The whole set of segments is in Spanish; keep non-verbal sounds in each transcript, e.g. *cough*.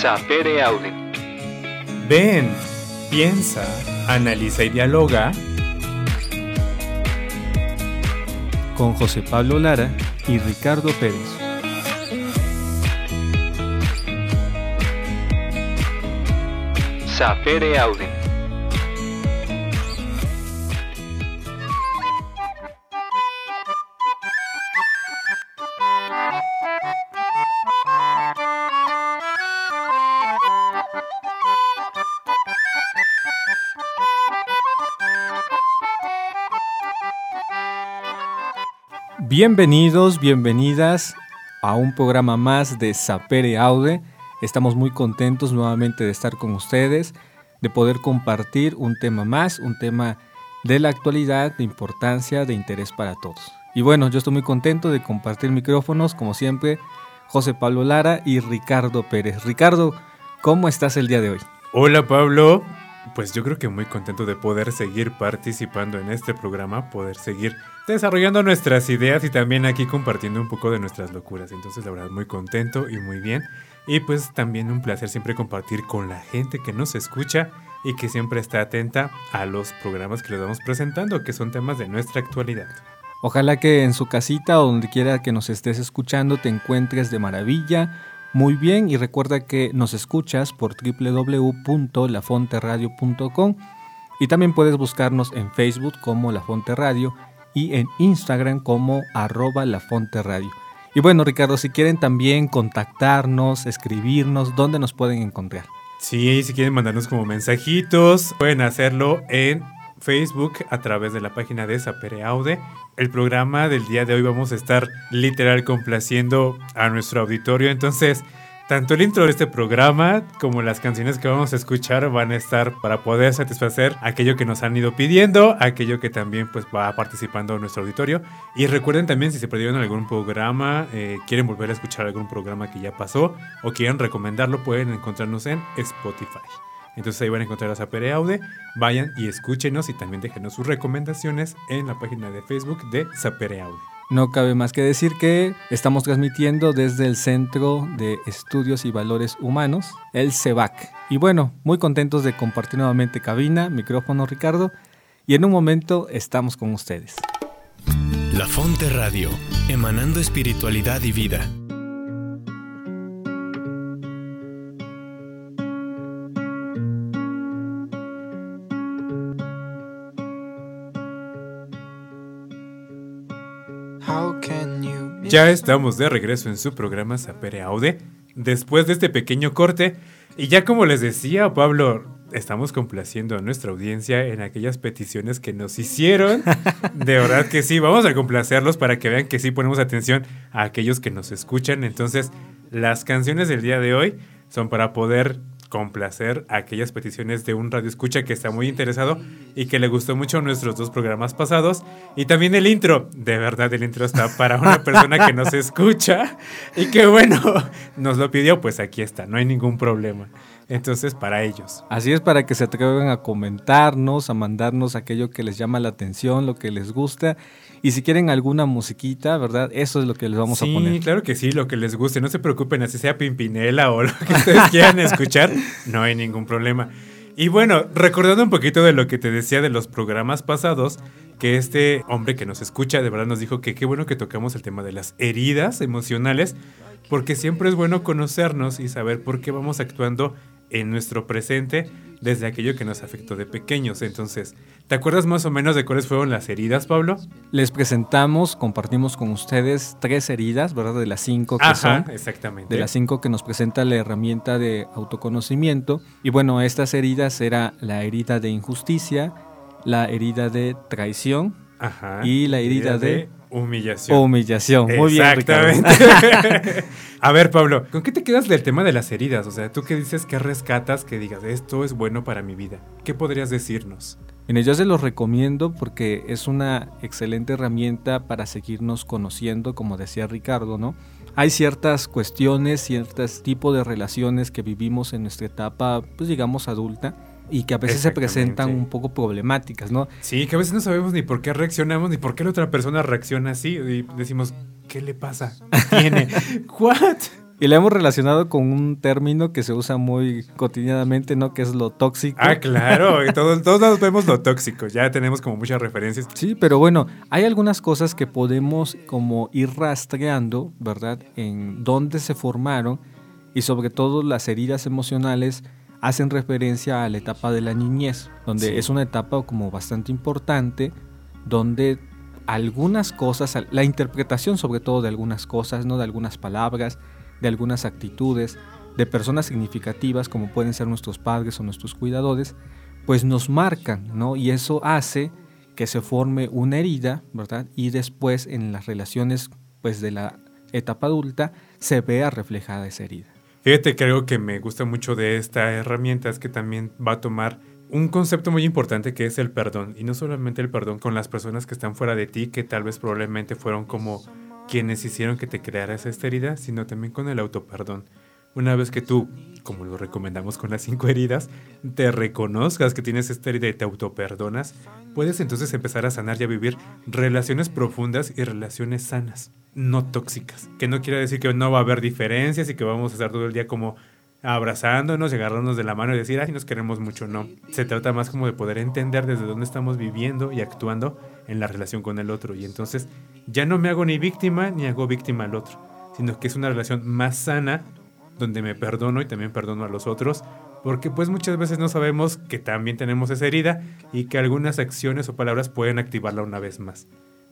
Sapere Aude. Ven, piensa, analiza y dialoga con José Pablo Lara y Ricardo Pérez. Sapere Aude. Bienvenidos, bienvenidas a un programa más de Sapere Aude. Estamos muy contentos nuevamente de estar con ustedes, de poder compartir un tema más, un tema de la actualidad, de importancia, de interés para todos. Y bueno, yo estoy muy contento de compartir micrófonos, como siempre, José Pablo Lara y Ricardo Pérez. Ricardo, ¿cómo estás el día de hoy? Hola Pablo, pues yo creo que muy contento de poder seguir participando en este programa, poder seguir desarrollando nuestras ideas y también aquí compartiendo un poco de nuestras locuras. Entonces, la verdad, muy contento y muy bien. Y pues también un placer siempre compartir con la gente que nos escucha y que siempre está atenta a los programas que les vamos presentando, que son temas de nuestra actualidad. Ojalá que en su casita o donde quiera que nos estés escuchando te encuentres de maravilla, muy bien y recuerda que nos escuchas por www.lafonteradio.com y también puedes buscarnos en Facebook como La Fonte Radio y en Instagram como arroba La Radio. Y bueno Ricardo, si quieren también contactarnos, escribirnos, ¿dónde nos pueden encontrar? Sí, si quieren mandarnos como mensajitos, pueden hacerlo en Facebook a través de la página de Sapere Aude. El programa del día de hoy vamos a estar literal complaciendo a nuestro auditorio, entonces tanto el intro de este programa como las canciones que vamos a escuchar van a estar para poder satisfacer aquello que nos han ido pidiendo, aquello que también pues va participando nuestro auditorio. Y recuerden también si se perdieron algún programa, eh, quieren volver a escuchar algún programa que ya pasó o quieren recomendarlo, pueden encontrarnos en Spotify. Entonces ahí van a encontrar a Sapere Aude. Vayan y escúchenos y también déjenos sus recomendaciones en la página de Facebook de Sapere Aude. No cabe más que decir que estamos transmitiendo desde el Centro de Estudios y Valores Humanos, el CEVAC. Y bueno, muy contentos de compartir nuevamente cabina, micrófono Ricardo, y en un momento estamos con ustedes. La Fonte Radio, emanando espiritualidad y vida. Ya estamos de regreso en su programa Sapere Aude, después de este pequeño corte. Y ya como les decía, Pablo, estamos complaciendo a nuestra audiencia en aquellas peticiones que nos hicieron. De verdad que sí, vamos a complacerlos para que vean que sí ponemos atención a aquellos que nos escuchan. Entonces, las canciones del día de hoy son para poder complacer aquellas peticiones de un radio escucha que está muy interesado y que le gustó mucho nuestros dos programas pasados. Y también el intro, de verdad el intro está para una persona que nos *laughs* escucha y que bueno, nos lo pidió, pues aquí está, no hay ningún problema. Entonces, para ellos. Así es, para que se atrevan a comentarnos, a mandarnos aquello que les llama la atención, lo que les gusta. Y si quieren alguna musiquita, ¿verdad? Eso es lo que les vamos a poner. Sí, claro que sí, lo que les guste. No se preocupen, así sea Pimpinela o lo que ustedes *laughs* quieran escuchar, no hay ningún problema. Y bueno, recordando un poquito de lo que te decía de los programas pasados, que este hombre que nos escucha de verdad nos dijo que qué bueno que tocamos el tema de las heridas emocionales, porque siempre es bueno conocernos y saber por qué vamos actuando en nuestro presente desde aquello que nos afectó de pequeños. Entonces, ¿te acuerdas más o menos de cuáles fueron las heridas, Pablo? Les presentamos, compartimos con ustedes tres heridas, ¿verdad? De las cinco que son. exactamente. De las cinco que nos presenta la herramienta de autoconocimiento. Y bueno, estas heridas era la herida de injusticia, la herida de traición y la herida, de Humillación. Humillación, muy bien. Exactamente. *laughs* a ver, Pablo, ¿con qué te quedas del tema de las heridas? O sea, tú qué dices, qué rescatas, que digas, esto es bueno para mi vida. ¿Qué podrías decirnos? Mire, yo se los recomiendo porque es una excelente herramienta para seguirnos conociendo, como decía Ricardo, ¿no? Hay ciertas cuestiones, ciertos tipos de relaciones que vivimos en nuestra etapa, pues digamos, adulta, y que a veces se presentan un poco problemáticas, ¿no? Sí, que a veces no sabemos ni por qué reaccionamos, ni por qué la otra persona reacciona así, y decimos, ¿qué le pasa? ¿Qué tiene? *laughs* ¿What? Y le hemos relacionado con un término que se usa muy cotidianamente, ¿no? Que es lo tóxico. Ah, claro, todos, todos vemos lo tóxico, ya tenemos como muchas referencias. Sí, pero bueno, hay algunas cosas que podemos como ir rastreando, ¿verdad? En dónde se formaron y sobre todo las heridas emocionales hacen referencia a la etapa de la niñez, donde es una etapa como bastante importante, donde algunas cosas, la interpretación sobre todo de algunas cosas, ¿no? De algunas palabras, de algunas actitudes, de personas significativas como pueden ser nuestros padres o nuestros cuidadores, pues nos marcan, ¿no? Y eso hace que se forme una herida, ¿verdad? Y después en las relaciones pues de la etapa adulta se vea reflejada esa herida. Fíjate que algo que me gusta mucho de esta herramienta es que también va a tomar un concepto muy importante que es el perdón. Y no solamente el perdón con las personas que están fuera de ti, que tal vez probablemente fueron como quienes hicieron que te crearas esta herida, sino también con el autoperdón. Una vez que tú, como lo recomendamos con las cinco heridas, te reconozcas que tienes esta herida y te autoperdonas, puedes entonces empezar a sanar y a vivir relaciones profundas y relaciones sanas, no tóxicas. Que no quiere decir que no va a haber diferencias y que vamos a estar todo el día como abrazándonos y agarrarnos de la mano y decir, ay, nos queremos mucho, no. Se trata más como de poder entender desde dónde estamos viviendo y actuando en la relación con el otro. Y entonces ya no me hago ni víctima ni hago víctima al otro, sino que es una relación más sana donde me perdono y también perdono a los otros, porque pues muchas veces no sabemos que también tenemos esa herida y que algunas acciones o palabras pueden activarla una vez más.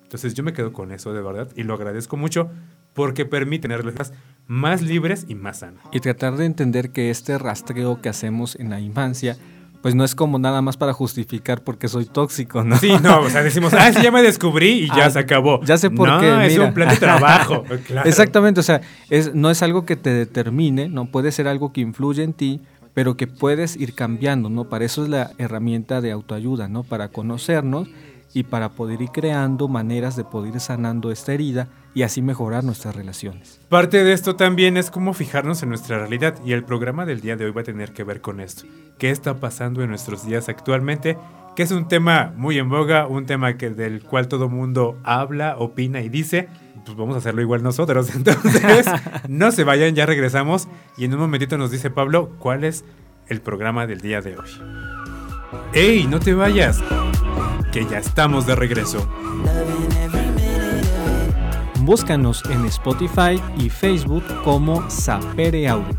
Entonces yo me quedo con eso de verdad y lo agradezco mucho porque permite tener relaciones más libres y más sanas. Y tratar de entender que este rastreo que hacemos en la infancia pues no es como nada más para justificar porque soy tóxico, ¿no? Sí, no, o sea, decimos, ah, sí, ya me descubrí y ya ah, se acabó. Ya sé por qué. No, es un plan de trabajo. *laughs* Exactamente, o sea, es, no es algo que te determine, no puede ser algo que influye en ti, pero que puedes ir cambiando, ¿no? Para eso es la herramienta de autoayuda, ¿no? Para conocernos y para poder ir creando maneras de poder ir sanando esta herida y así mejorar nuestras relaciones. Parte de esto también es cómo fijarnos en nuestra realidad y el programa del día de hoy va a tener que ver con esto. ¿Qué está pasando en nuestros días actualmente? Que es un tema muy en boga, un tema que, del cual todo mundo habla, opina y dice. Pues vamos a hacerlo igual nosotros. *laughs* Entonces, no se vayan, ya regresamos y en un momentito nos dice Pablo cuál es el programa del día de hoy. ¡Ey, no te vayas! Que ya estamos de regreso. Búscanos en Spotify y Facebook como Sapere Audio.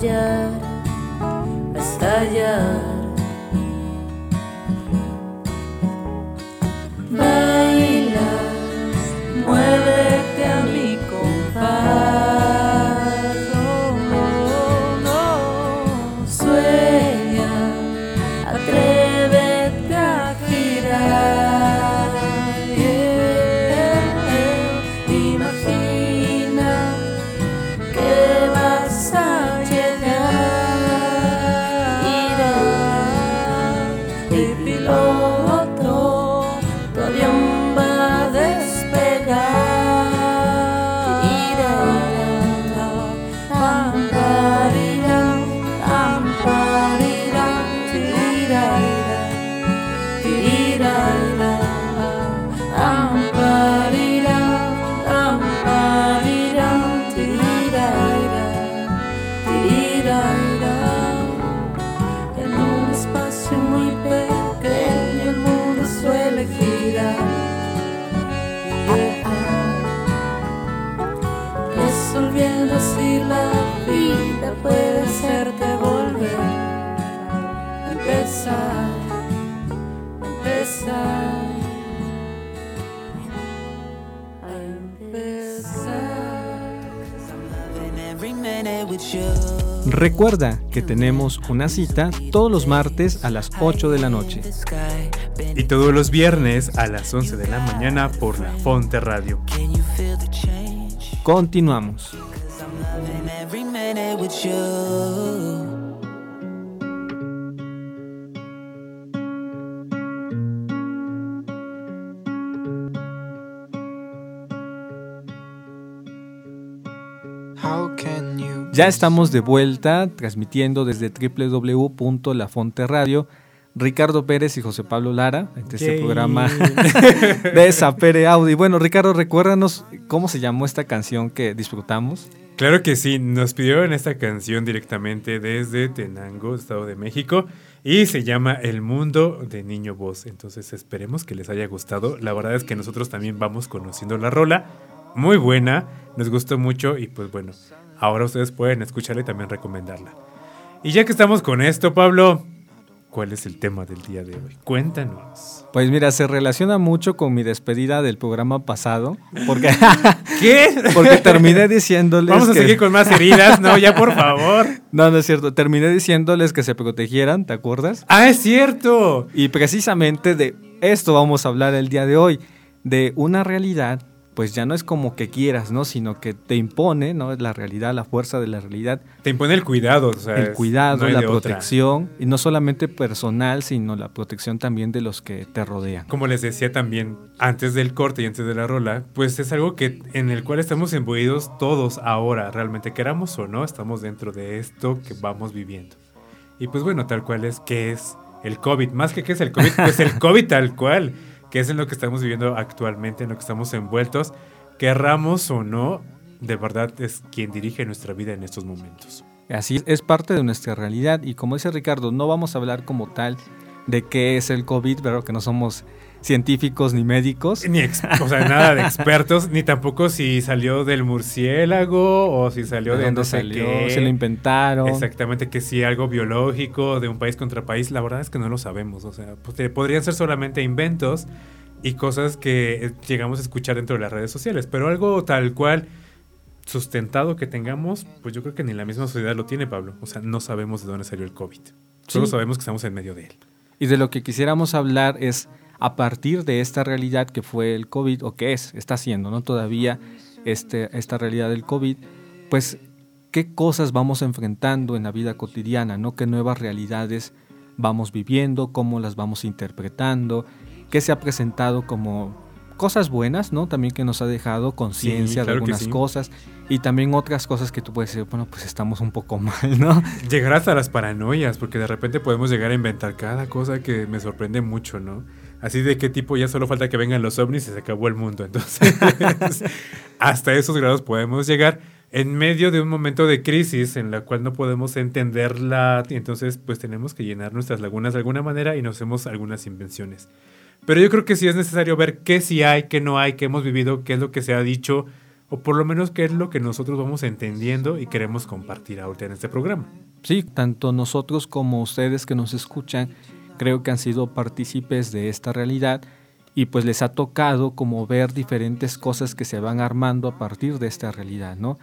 Estallar, a estallar. Recuerda que tenemos una cita todos los martes a las 8 de la noche. Y todos los viernes a las 11 de la mañana por la Fonte Radio. Continuamos. Ya estamos de vuelta transmitiendo desde www.lafonteradio. Ricardo Pérez y José Pablo Lara, en este programa *laughs* de Sapere Audi. Bueno, Ricardo, recuérdanos cómo se llamó esta canción que disfrutamos. Claro que sí, nos pidieron esta canción directamente desde Tenango, Estado de México, y se llama El Mundo de Niño Voz. Entonces esperemos que les haya gustado. La verdad es que nosotros también vamos conociendo la rola. Muy buena, nos gustó mucho y pues bueno, ahora ustedes pueden escucharla y también recomendarla. Y ya que estamos con esto, Pablo, ¿cuál es el tema del día de hoy? Cuéntanos. Pues mira, se relaciona mucho con mi despedida del programa pasado, porque, *laughs* ¿Qué? porque terminé diciéndoles Vamos a que- seguir con más heridas, no, ya por favor. *laughs* No, no es cierto. Terminé diciéndoles que se protegieran, ¿te acuerdas? Ah, es cierto. Y precisamente de esto vamos a hablar el día de hoy, de una realidad, pues ya no es como que quieras, ¿no? Sino que te impone, ¿no? La realidad, la fuerza de la realidad, Te impone el cuidado, o sea, el cuidado, no la otra. protección, y no solamente personal, sino la protección también de los que te rodean. Como les decía también antes del corte y antes de la rola, pues es algo que en el cual estamos imbuidos todos ahora, realmente queramos o no, estamos dentro de esto que vamos viviendo. Y pues bueno, tal cual es que es el COVID, más que qué es el COVID, pues el *laughs* COVID tal cual, que es en lo que estamos viviendo actualmente, en lo que estamos envueltos, querramos o no, de verdad es quien dirige nuestra vida en estos momentos. Así es, es parte de nuestra realidad y como dice Ricardo, no vamos a hablar como tal de qué es el COVID, pero que no somos científicos ni médicos. Ni ex- o sea, nada de expertos, ni tampoco si salió del murciélago o si salió de, dónde no sé salió, qué. se lo inventaron. Exactamente, que si algo biológico de un país contra país, la verdad es que no lo sabemos. O sea, pues, podrían ser solamente inventos y cosas que eh, llegamos a escuchar dentro de las redes sociales, pero algo tal cual sustentado que tengamos, pues yo creo que ni la misma sociedad lo tiene, Pablo. O sea, no sabemos de dónde salió el COVID. Solo Sí. sabemos que estamos en medio de él. Y de lo que quisiéramos hablar es a partir de esta realidad que fue el COVID, o que es, está siendo, ¿no? Todavía este, esta realidad del COVID, pues qué cosas vamos enfrentando en la vida cotidiana, ¿no? ¿Qué nuevas realidades vamos viviendo? ¿Cómo las vamos interpretando? ¿Qué se ha presentado como cosas buenas, ¿no? También que nos ha dejado conciencia de claro algunas sí. cosas y también otras cosas que tú puedes decir, bueno, pues estamos un poco *laughs* mal, ¿no? Llegar hasta las paranoias, porque de repente podemos llegar a inventar cada cosa que me sorprende mucho, ¿no? Así de qué tipo ya solo falta que vengan los ovnis y se acabó el mundo. *laughs* Entonces, hasta esos grados podemos llegar en medio de un momento de crisis en la cual no podemos entenderla y entonces pues tenemos que llenar nuestras lagunas de alguna manera y nos hacemos algunas invenciones. Pero yo creo que sí es necesario ver qué sí hay, qué no hay, qué hemos vivido, qué es lo que se ha dicho o por lo menos qué es lo que nosotros vamos entendiendo y queremos compartir ahorita en este programa. Sí, tanto nosotros como ustedes que nos escuchan creo que han sido partícipes de esta realidad y pues les ha tocado como ver diferentes cosas que se van armando a partir de esta realidad, ¿no?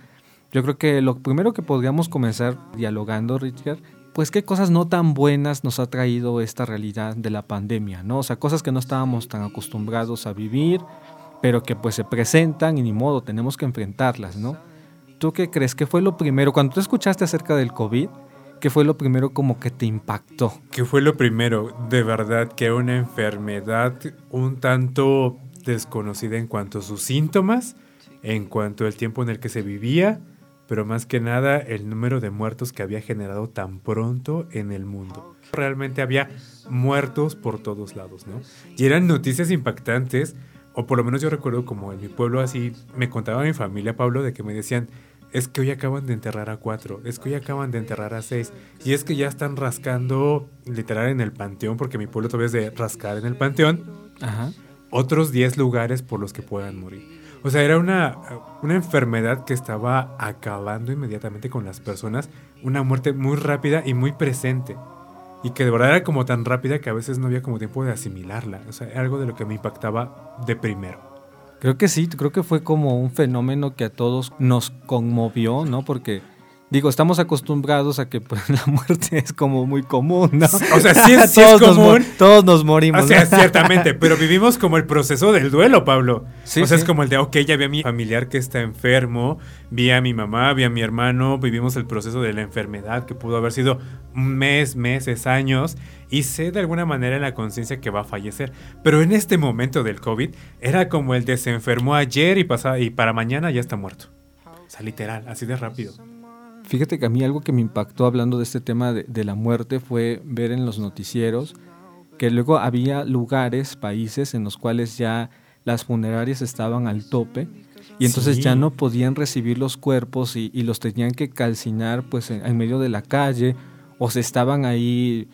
Yo creo que lo primero que podríamos comenzar dialogando, Richard, pues qué cosas no tan buenas nos ha traído esta realidad de la pandemia, ¿no? O sea, cosas que no estábamos tan acostumbrados a vivir, pero que pues se presentan y ni modo, tenemos que enfrentarlas, ¿no? ¿Tú qué crees? ¿Qué fue lo primero? Cuando tú escuchaste acerca del COVID, ¿qué fue lo primero como que te impactó? ¿Qué fue lo primero? De verdad que una enfermedad un tanto desconocida en cuanto a sus síntomas, en cuanto al tiempo en el que se vivía, pero más que nada el número de muertos que había generado tan pronto en el mundo. Realmente había muertos por todos lados, ¿no? Y eran noticias impactantes, o por lo menos yo recuerdo como en mi pueblo así, me contaba mi familia, Pablo, de que me decían, es que hoy acaban de enterrar a cuatro, es que hoy acaban de enterrar a seis, y es que ya están rascando literal en el panteón, porque mi pueblo todavía es de rascar en el panteón, otros diez lugares por los que puedan morir. O sea, era una, una enfermedad que estaba acabando inmediatamente con las personas, una muerte muy rápida y muy presente. Y que de verdad era como tan rápida que a veces no había como tiempo de asimilarla. O sea, algo de lo que me impactaba de primero. Creo que sí, creo que fue como un fenómeno que a todos nos conmovió, ¿no? Porque Digo, estamos acostumbrados a que pues, *laughs* la muerte es como muy común, ¿no? O sea, sí es, *laughs* común. todos nos morimos. O sea, ciertamente, pero vivimos como el proceso del duelo, Pablo. Sí, o sea, es como el de, ok, ya vi a mi familiar que está enfermo, vi a mi mamá, vi a mi hermano, vivimos el proceso de la enfermedad que pudo haber sido un mes, meses, años, y sé de alguna manera en la conciencia que va a fallecer. Pero en este momento del COVID, era como el de se enfermó ayer y, pasa, y para mañana ya está muerto. O sea, literal, así de rápido. Fíjate que a mí algo que me impactó hablando de este tema de, la muerte fue ver en los noticieros que luego había lugares, países en los cuales ya las funerarias estaban al tope y entonces ya no podían recibir los cuerpos y, los tenían que calcinar pues en, medio de la calle o se estaban ahí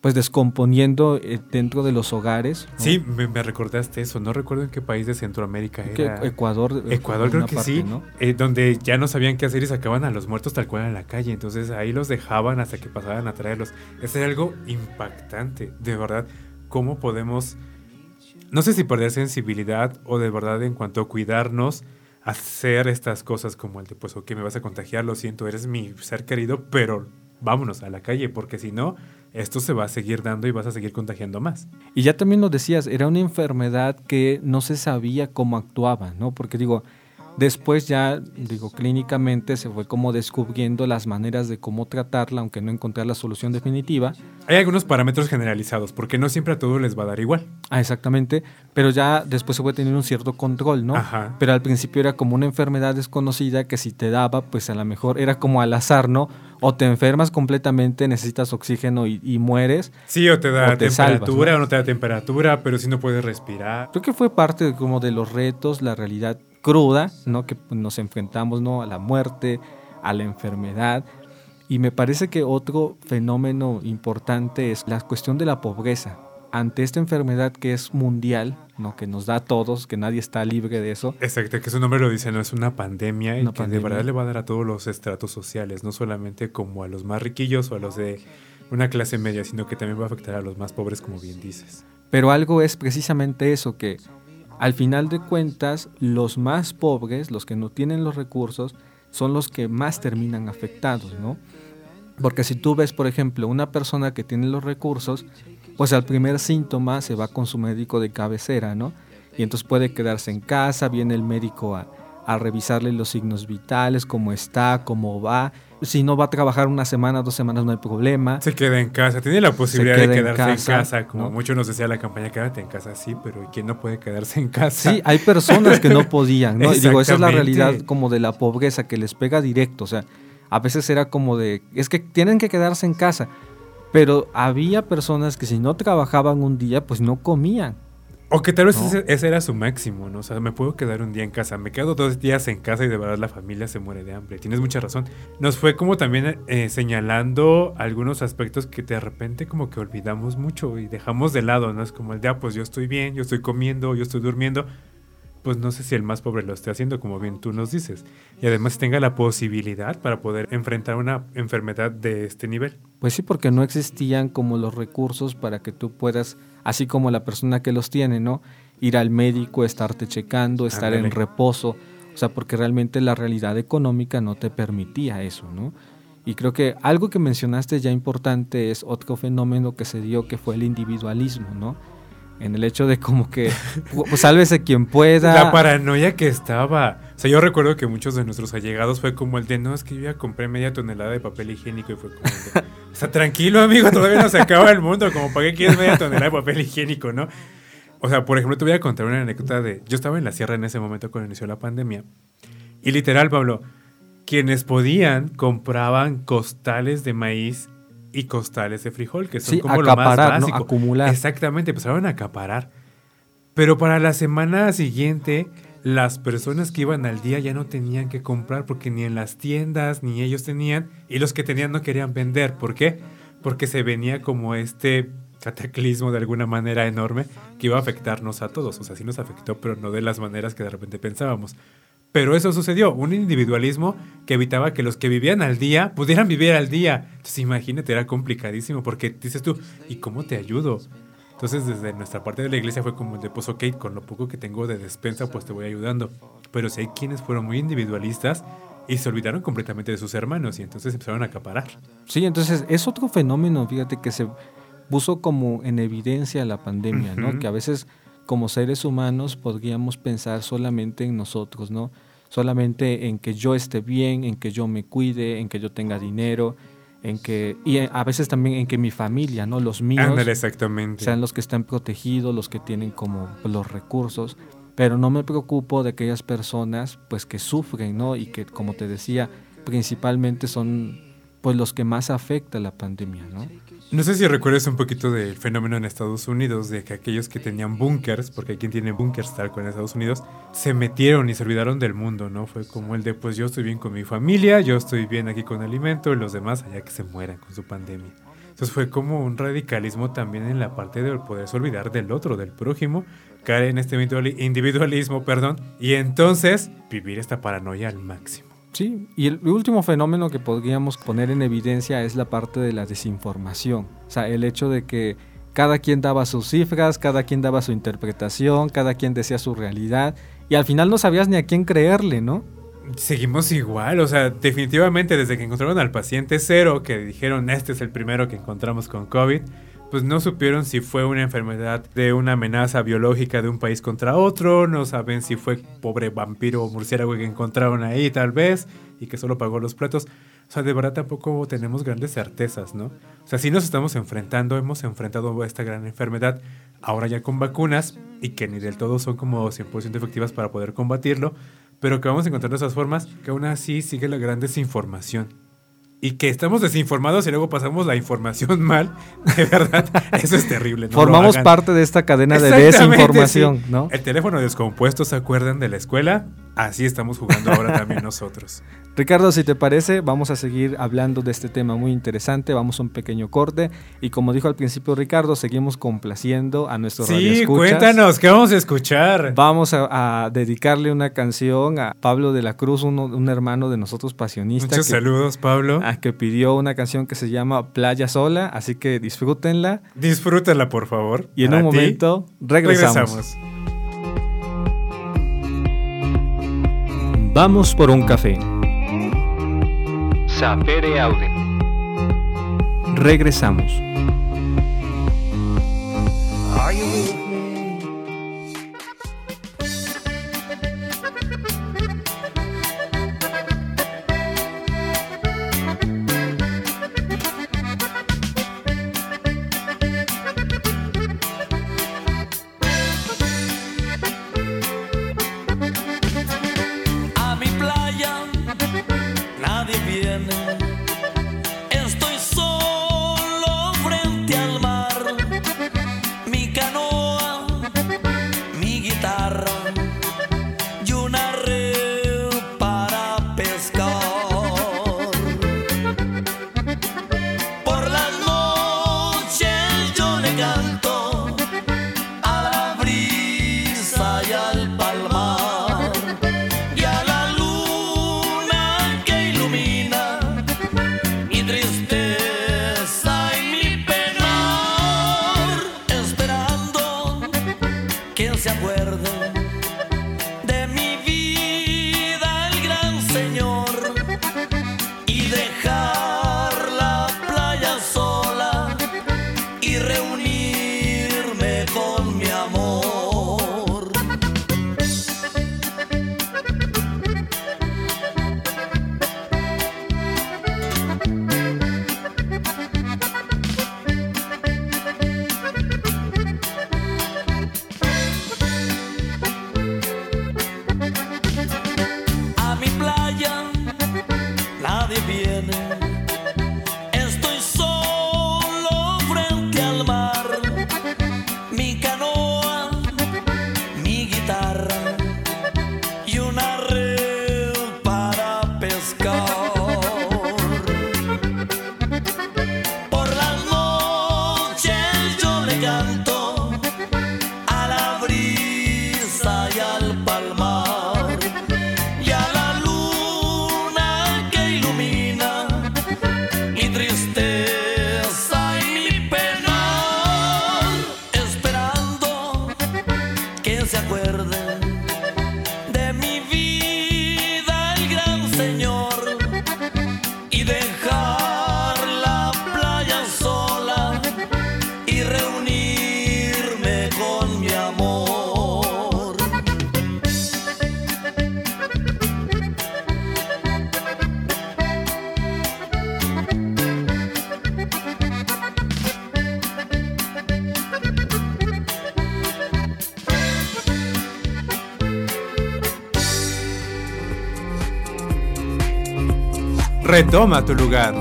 pues descomponiendo eh, dentro de los hogares. Sí, me, recordaste eso. No recuerdo en qué país de Centroamérica era. Ecuador. Eh, Ecuador creo que sí. Eh, donde ya no sabían qué hacer y sacaban a los muertos tal cual en la calle. Entonces ahí los dejaban hasta que pasaban a traerlos. Eso era algo impactante. De verdad, cómo podemos, no sé si perder sensibilidad o de verdad en cuanto a cuidarnos, hacer estas cosas como el de, pues, ok, me vas a contagiar, lo siento, eres mi ser querido, pero vámonos a la calle, porque si no esto se va a seguir dando y vas a seguir contagiando más. Y ya también lo decías, era una enfermedad que no se sabía cómo actuaba, ¿no? Porque digo, Después ya, digo, clínicamente se fue como descubriendo las maneras de cómo tratarla, aunque no encontrar la solución definitiva. Hay algunos parámetros generalizados, porque no siempre a todos les va a dar igual. Ah, exactamente, pero ya después se fue teniendo un cierto control, ¿no? Ajá. Pero al principio era como una enfermedad desconocida que si te daba, pues a lo mejor era como al azar, ¿no? O te enfermas completamente, necesitas oxígeno y, mueres. Sí, o te da temperatura o no te da temperatura, pero si no puedes respirar. Creo que fue parte como de los retos, la realidad cruda, ¿no? Que nos enfrentamos, ¿no? A la muerte, a la enfermedad. Y me parece que otro fenómeno importante es la cuestión de la pobreza. Ante esta enfermedad que es mundial, ¿no? que nos da a todos, que nadie está libre de eso. Exacto, que su nombre lo dice, no es una pandemia y que de verdad le va a dar a todos los estratos sociales, no solamente como a los más riquillos o a los de una clase media, sino que también va a afectar a los más pobres, como bien dices. Pero algo es precisamente eso, que al final de cuentas, los más pobres, los que no tienen los recursos, son los que más terminan afectados, ¿no? Porque si tú ves, por ejemplo, una persona que tiene los recursos, pues al primer síntoma se va con su médico de cabecera, ¿no? Y entonces puede quedarse en casa, viene el médico a, a revisarle los signos vitales, cómo está, cómo va, si no va a trabajar una semana, dos semanas, no hay problema. Se queda en casa. Tiene la posibilidad de quedarse en casa, como mucho nos decía la campaña, quédate en casa, sí, pero ¿quién no puede quedarse en casa? Sí, hay personas que no *laughs* podían, ¿no? digo, esa es la realidad como de la pobreza, que les pega directo. O sea, a veces era como de, es que tienen que quedarse en casa. Pero había personas que si no trabajaban un día, pues no comían. O que tal vez ese, ese era su máximo, ¿no? O sea, me puedo quedar un día en casa, me quedo dos días en casa y de verdad la familia se muere de hambre. Tienes mucha razón. Nos fue como también eh, señalando algunos aspectos que de repente como que olvidamos mucho y dejamos de lado, ¿no? Es como el de, ah, pues yo estoy bien, yo estoy comiendo, yo estoy durmiendo. Pues no sé si el más pobre lo esté haciendo, como bien tú nos dices. Y además tenga la posibilidad para poder enfrentar una enfermedad de este nivel. Pues sí, porque no existían como los recursos para que tú puedas así como la persona que los tiene, ¿no? Ir al médico, estarte checando, estar en reposo, o sea, porque realmente la realidad económica no te permitía eso, ¿no? Y creo que algo que mencionaste ya importante es otro fenómeno que se dio que fue el individualismo, ¿no? En el hecho de como que pues, sálvese quien pueda. La paranoia que estaba. O sea, yo recuerdo que muchos de nuestros allegados fue como el de no, es que yo ya compré media tonelada de papel higiénico y fue como el de, *laughs* o sea, tranquilo, amigo, todavía no se acaba el mundo, como para qué quieres media tonelada de papel higiénico, ¿no? O sea, por ejemplo, te voy a contar una anécdota de. Yo estaba en la sierra en ese momento cuando inició la pandemia. Y literal, Pablo, quienes podían compraban costales de maíz y costales de frijol, que son Sí, como lo más acaparar, ¿no? básico. Acumular. Exactamente, empezaron a acaparar. Pero para la semana siguiente, las personas que iban al día ya no tenían que comprar porque ni en las tiendas ni ellos tenían y los que tenían no querían vender. ¿Por qué? Porque se venía como este cataclismo de alguna manera enorme que iba a afectarnos a todos. O sea, sí nos afectó, pero no de las maneras que de repente pensábamos. Pero eso sucedió, un individualismo que evitaba que los que vivían al día pudieran vivir al día. Entonces imagínate, era complicadísimo porque dices tú, ¿y cómo te ayudo? Entonces desde nuestra parte de la iglesia fue como de, pues ok, con lo poco que tengo de despensa pues te voy ayudando. Pero si hay quienes fueron muy individualistas y se olvidaron completamente de sus hermanos y entonces empezaron a acaparar. Sí, entonces es otro fenómeno, fíjate, que se puso como en evidencia la pandemia, ¿no? Ujú. Que a veces como seres humanos podríamos pensar solamente en nosotros, ¿no? Solamente en que yo esté bien, en que yo me cuide, en que yo tenga dinero, en que y a veces también en que mi familia, ¿no? Los míos exactamente. sean los que están protegidos, los que tienen como los recursos, pero no me preocupo de aquellas personas pues que sufren, ¿no? Y que como te decía, principalmente son pues los que más afecta la pandemia, ¿no? No sé si recuerdas un poquito del fenómeno en Estados Unidos, de que aquellos que tenían búnkers, porque hay quien tiene búnkers tal cual en Estados Unidos, se metieron y se olvidaron del mundo, ¿no? Fue como el de, pues yo estoy bien con mi familia, yo estoy bien aquí con alimento, y los demás allá que se mueran con su pandemia. Entonces fue como un radicalismo también en la parte de poderse olvidar del otro, del prójimo, caer en este individuali- individualismo, perdón, y entonces vivir esta paranoia al máximo. Sí, y el último fenómeno que podríamos poner en evidencia es la parte de la desinformación. O sea, el hecho de que cada quien daba sus cifras, cada quien daba su interpretación, cada quien decía su realidad, y al final no sabías ni a quién creerle, ¿no? Seguimos igual, o sea, definitivamente desde que encontraron al paciente cero, que dijeron este es el primero que encontramos con COVID, pues no supieron si fue una enfermedad de una amenaza biológica de un país contra otro, no saben si fue pobre vampiro o murciélago que encontraron ahí tal vez y que solo pagó los platos. O sea, de verdad tampoco tenemos grandes certezas, ¿no? O sea, sí nos estamos enfrentando, hemos enfrentado a esta gran enfermedad, ahora ya con vacunas, y que ni del todo son como 100% efectivas para poder combatirlo, pero que vamos encontrando esas formas que aún así sigue la gran desinformación. Y que estamos desinformados y luego pasamos la información *laughs* mal, de verdad, eso es terrible. no Formamos parte de esta cadena de desinformación, sí. ¿no? El teléfono descompuesto, ¿se acuerdan de la escuela? Así estamos jugando ahora también nosotros. *laughs* Ricardo, si te parece, vamos a seguir hablando de este tema muy interesante. Vamos a un pequeño corte. Y como dijo al principio Ricardo, seguimos complaciendo a nuestros Sí, cuéntanos, ¿qué vamos a escuchar? Vamos a, a dedicarle una canción a Pablo de la Cruz, uno- un hermano de nosotros pasionista. Muchos que, saludos, Pablo. ah, que pidió una canción que se llama Playa Sola. Así que disfrútenla. Disfrútala, por favor. Y en un ti. momento regresamos. regresamos. Vamos por un café. Sapere Aude. Regresamos. Retoma tu lugar.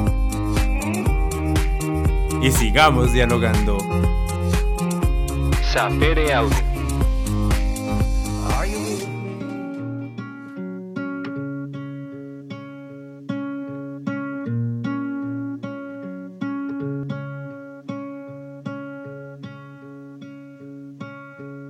Y sigamos dialogando. Sapere Aude.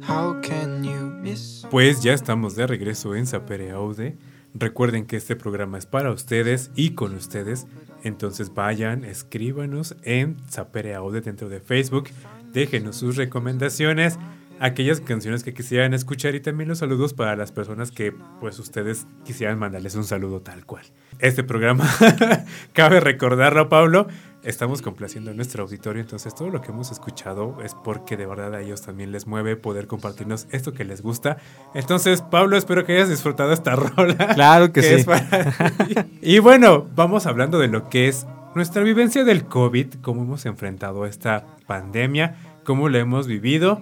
How can you miss? Pues ya estamos de regreso en Sapere Aude. Recuerden que este programa es para ustedes y con ustedes. Entonces vayan, escríbanos en Sapere Aude dentro de Facebook. Déjenos sus recomendaciones, aquellas canciones que quisieran escuchar y también los saludos para las personas que pues ustedes quisieran mandarles un saludo tal cual. Este programa, *laughs* cabe recordarlo Pablo, estamos complaciendo a nuestro auditorio, entonces todo lo que hemos escuchado es porque de verdad a ellos también les mueve poder compartirnos esto que les gusta. Entonces Pablo, espero que hayas disfrutado esta *laughs* rola. Claro que sí. para ti. y bueno, vamos hablando de lo que es nuestra vivencia del COVID, cómo hemos enfrentado esta pandemia, cómo la hemos vivido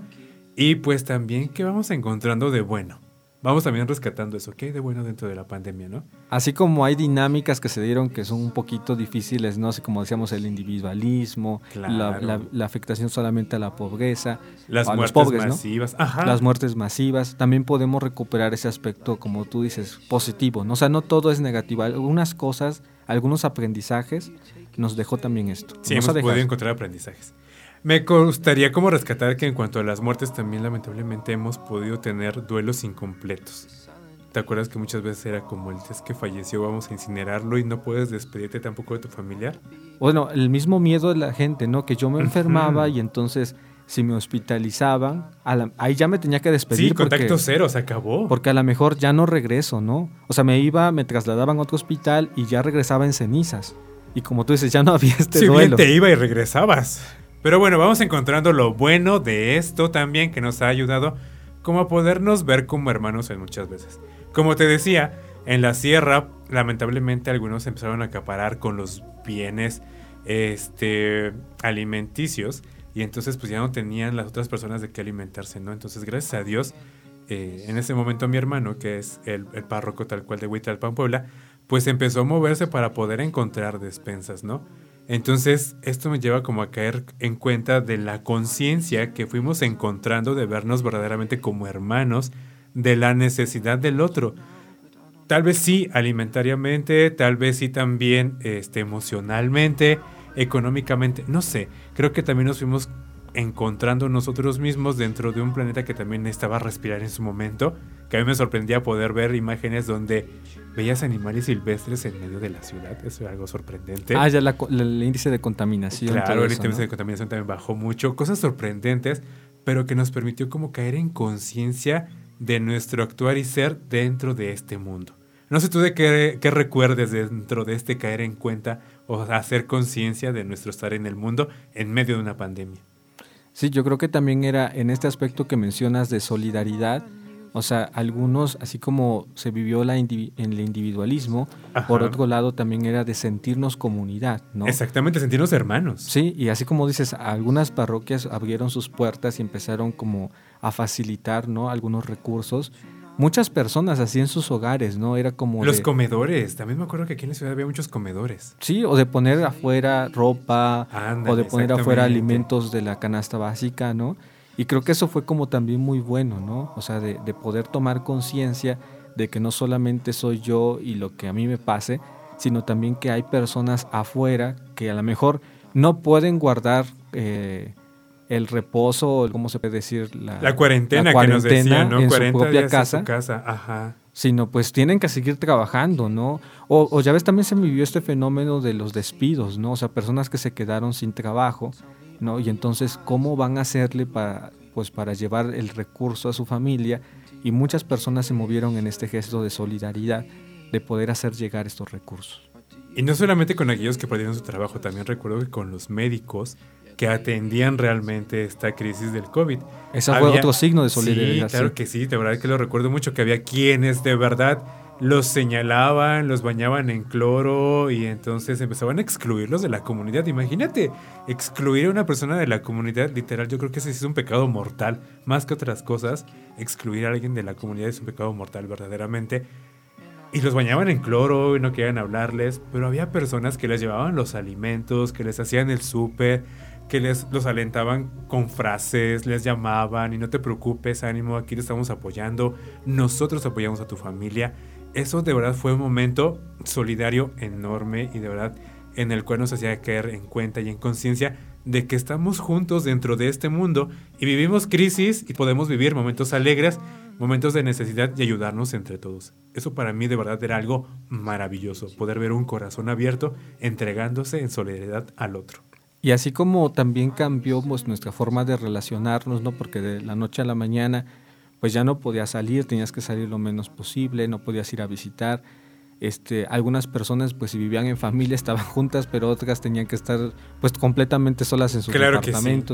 y pues también qué vamos encontrando de bueno. Vamos también rescatando eso, qué hay de bueno dentro de la pandemia, ¿no? Así como hay dinámicas que se dieron que son un poquito difíciles, ¿no? Así como decíamos, el individualismo, la, Claro. la- la afectación solamente a la pobreza, Las a los muertes masivas. Ajá. las muertes masivas, también podemos recuperar ese aspecto, como tú dices, positivo, ¿no? O sea, no todo es negativo, algunas cosas, algunos aprendizajes nos dejó también esto. Sí, Nos hemos podido encontrar aprendizajes. Me gustaría como rescatar que en cuanto a las muertes también lamentablemente hemos podido tener duelos incompletos. ¿Te acuerdas que muchas veces era como el es que falleció, vamos a incinerarlo y no puedes despedirte tampoco de tu familiar? Bueno, el mismo miedo de la gente, ¿no? Que yo me enfermaba y entonces si me hospitalizaban, a la- ahí ya me tenía que despedir. sí, porque- contacto cero, se acabó. Porque a lo mejor ya no regreso, ¿no? O sea, me iba, me trasladaban a otro hospital y ya regresaba en cenizas. Y como tú dices, ya no había este si bien duelo. te iba y regresabas. Pero bueno, vamos encontrando lo bueno de esto también que nos ha ayudado como a podernos ver como hermanos en muchas veces. Como te decía, en la sierra lamentablemente algunos empezaron a acaparar con los bienes este alimenticios y entonces pues ya no tenían las otras personas de qué alimentarse, ¿no? Entonces gracias a Dios eh, en ese momento mi hermano, que es el, párroco tal cual de Huitalpan, Puebla, pues empezó a moverse para poder encontrar despensas, ¿no? Entonces, esto me lleva como a caer en cuenta de la conciencia que fuimos encontrando de vernos verdaderamente como hermanos, de la necesidad del otro. Tal vez sí alimentariamente, tal vez sí también este, emocionalmente, económicamente, no sé. Creo que también nos fuimos encontrando nosotros mismos dentro de un planeta que también necesitaba respirar en su momento, que a mí me sorprendía poder ver imágenes donde veías animales silvestres en medio de la ciudad, eso era algo sorprendente. Ah, ya la co- la- el índice de contaminación. Claro, el eso, índice ¿no? de contaminación también bajó mucho, cosas sorprendentes, pero que nos permitió como caer en conciencia de nuestro actuar y ser dentro de este mundo. No sé tú de qué, qué recuerdes dentro de este caer en cuenta o hacer conciencia de nuestro estar en el mundo en medio de una pandemia. Sí, yo creo que también era en este aspecto que mencionas de solidaridad. O sea, algunos, así como se vivió la indivi- en el individualismo, Ajá. por otro lado también era de sentirnos comunidad, ¿no? Exactamente, sentirnos hermanos. Sí, y así como dices, algunas parroquias abrieron sus puertas y empezaron como a facilitar, ¿no? Algunos recursos muchas personas así en sus hogares, ¿no? Era como... Los de- comedores. También me acuerdo que aquí en la ciudad había muchos comedores. Sí, o de poner afuera ropa, Ándale, o de poner afuera alimentos de la canasta básica, ¿no? Y creo que eso fue como también muy bueno, ¿no? O sea, de, de poder tomar conciencia de que no solamente soy yo y lo que a mí me pase, sino también que hay personas afuera que a lo mejor no pueden guardar eh, el reposo, o ¿cómo se puede decir? La, La cuarentena, la que nos decían, ¿no? en 40 su propia días casa en su casa. Ajá. sino pues tienen que seguir trabajando, ¿no? O, o ya ves, también se vivió este fenómeno de los despidos, ¿no? O sea, personas que se quedaron sin trabajo, ¿no? Y entonces, ¿cómo van a hacerle para, pues, para llevar el recurso a su familia? Y muchas personas se movieron en este gesto de solidaridad de poder hacer llegar estos recursos. Y no solamente con aquellos que perdieron su trabajo, también recuerdo que con los médicos que atendían realmente esta crisis del COVID. Ese fue otro signo de solidaridad. Sí, claro sí. que sí, de verdad que lo recuerdo mucho, que había quienes de verdad los señalaban, los bañaban en cloro y entonces empezaban a excluirlos de la comunidad. Imagínate, excluir a una persona de la comunidad, literal, yo creo que ese es un pecado mortal, más que otras cosas, excluir a alguien de la comunidad es un pecado mortal verdaderamente. Y los bañaban en cloro y no querían hablarles, pero había personas que les llevaban los alimentos, que les hacían el súper, que les los alentaban con frases, les llamaban y no te preocupes, ánimo, aquí te estamos apoyando, nosotros apoyamos a tu familia. Eso de verdad fue un momento solidario enorme y de verdad en el cual nos hacía caer en cuenta y en conciencia de que estamos juntos dentro de este mundo y vivimos crisis y podemos vivir momentos alegres, momentos de necesidad y ayudarnos entre todos. Eso para mí de verdad era algo maravilloso, poder ver un corazón abierto entregándose en solidaridad al otro. Y así como también cambió pues, nuestra forma de relacionarnos, ¿no? Porque de la noche a la mañana, pues ya no podías salir, tenías que salir lo menos posible, no podías ir a visitar. Este, algunas personas, pues si vivían en familia, *laughs* estaban juntas, pero otras tenían que estar, pues completamente solas en sus Claro sí.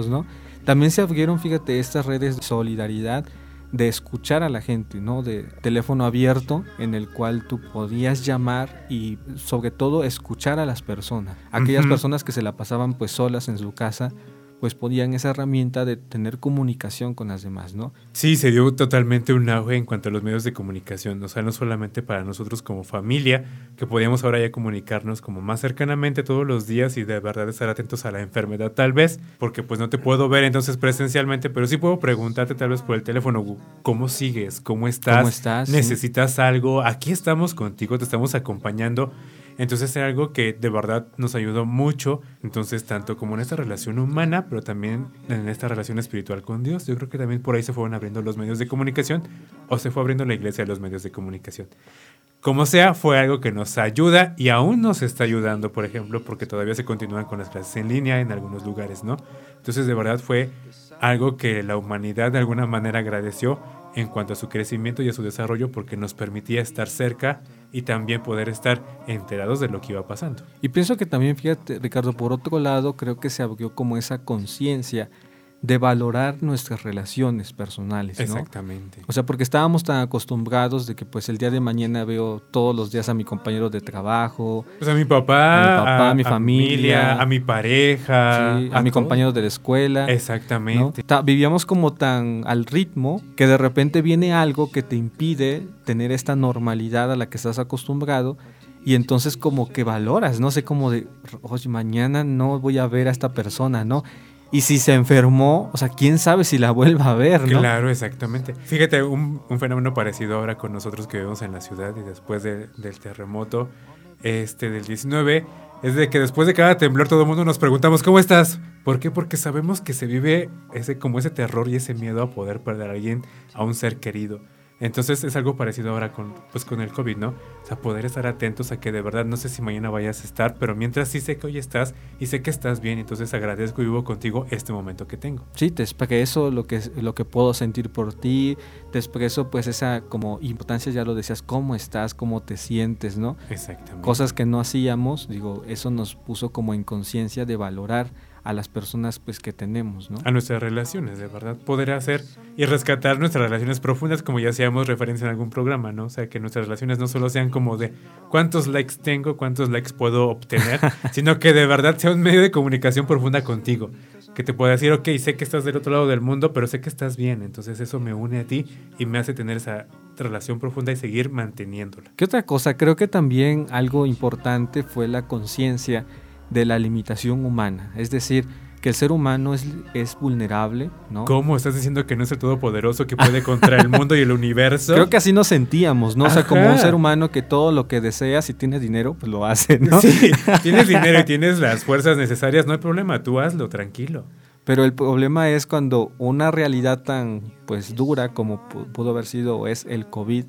¿no? También se abrieron, fíjate, estas redes de solidaridad de escuchar a la gente, ¿no? De teléfono abierto en el cual tú podías llamar y sobre todo escuchar a las personas. Aquellas personas que se la pasaban pues solas en su casa, pues podían esa herramienta de tener comunicación con las demás, ¿no? Sí, se dio totalmente un auge en cuanto a los medios de comunicación, o sea, no solamente para nosotros como familia, que podíamos ahora ya comunicarnos como más cercanamente todos los días y de verdad estar atentos a la enfermedad tal vez, porque pues no te puedo ver entonces presencialmente, pero sí puedo preguntarte tal vez por el teléfono, "Gu, ¿cómo sigues? ¿Cómo estás? ¿Cómo estás? Sí. ¿Necesitas algo? Aquí estamos contigo, te estamos acompañando. Entonces era algo que de verdad nos ayudó mucho, entonces tanto como en esta relación humana, pero también en esta relación espiritual con Dios. Yo creo que también por ahí se fueron abriendo los medios de comunicación o se fue abriendo la iglesia a los medios de comunicación. Como sea, fue algo que nos ayuda y aún nos está ayudando, por ejemplo, porque todavía se continúan con las clases en línea en algunos lugares, ¿no? Entonces de verdad fue algo que la humanidad de alguna manera agradeció en cuanto a su crecimiento y a su desarrollo porque nos permitía estar cerca y también poder estar enterados de lo que iba pasando. Y pienso que también, fíjate, Ricardo, por otro lado, creo que se abrió como esa conciencia de valorar nuestras relaciones personales, ¿no? Exactamente. O sea, porque estábamos tan acostumbrados de que pues el día de mañana veo todos los días a mi compañero de trabajo, Pues a mi papá, A mi papá, a mi familia, a mi pareja, sí, a, mi todo. compañero de la escuela. Exactamente. Ta- Vivíamos como tan al ritmo que de repente viene algo que te impide tener esta normalidad a la que estás acostumbrado y entonces como que valoras, no sé, como de, oye, mañana no voy a ver a esta persona, ¿no? Y si se enfermó, o sea, quién sabe si la *laughs* vuelva a ver, ¿no? Claro, exactamente. Fíjate, un, fenómeno parecido ahora con nosotros que vivimos en la ciudad y después de- del terremoto este del 19 es de que después de cada temblor todo el mundo nos preguntamos ¿cómo estás? ¿Por qué? Porque sabemos que se vive ese como ese terror y ese miedo a poder perder a alguien, a un ser querido. Entonces es algo parecido ahora con, pues, con el COVID, ¿no? O sea, poder estar atentos a que de verdad no sé si mañana vayas a estar, pero mientras sí sé que hoy estás y sé que estás bien, entonces agradezco y vivo contigo este momento que tengo. Sí, te expreso lo que, lo que puedo sentir por ti, te expreso pues esa como importancia, ya lo decías, cómo estás, cómo te sientes, ¿no? Exactamente. Cosas que no hacíamos, digo, eso nos puso como en conciencia de valorar a las personas pues que tenemos, ¿no? a nuestras relaciones, de verdad, poder hacer y rescatar nuestras relaciones profundas, como ya hacíamos referencia en algún programa, ¿no? O sea, que nuestras relaciones no solo sean como de cuántos likes tengo, cuántos likes puedo obtener, *laughs* sino que de verdad sea un medio de comunicación profunda contigo, que te pueda decir, ok, sé que estás del otro lado del mundo, pero sé que estás bien, entonces eso me une a ti y me hace tener esa relación profunda y seguir manteniéndola. ¿Qué otra cosa? Creo que también algo importante fue la conciencia de la limitación humana, es decir, que el ser humano es, es vulnerable, ¿no? ¿Cómo? ¿Estás diciendo que no es el todopoderoso que puede contra el mundo y el universo? *laughs* Creo que así nos sentíamos, ¿no? O sea, como un ser humano que todo lo que desea, si tienes dinero, pues lo hace, ¿no? Sí, *laughs* tienes dinero y tienes las fuerzas necesarias, no hay problema, tú hazlo, tranquilo. Pero el problema es cuando una realidad tan pues dura como pu- pudo haber sido es el COVID,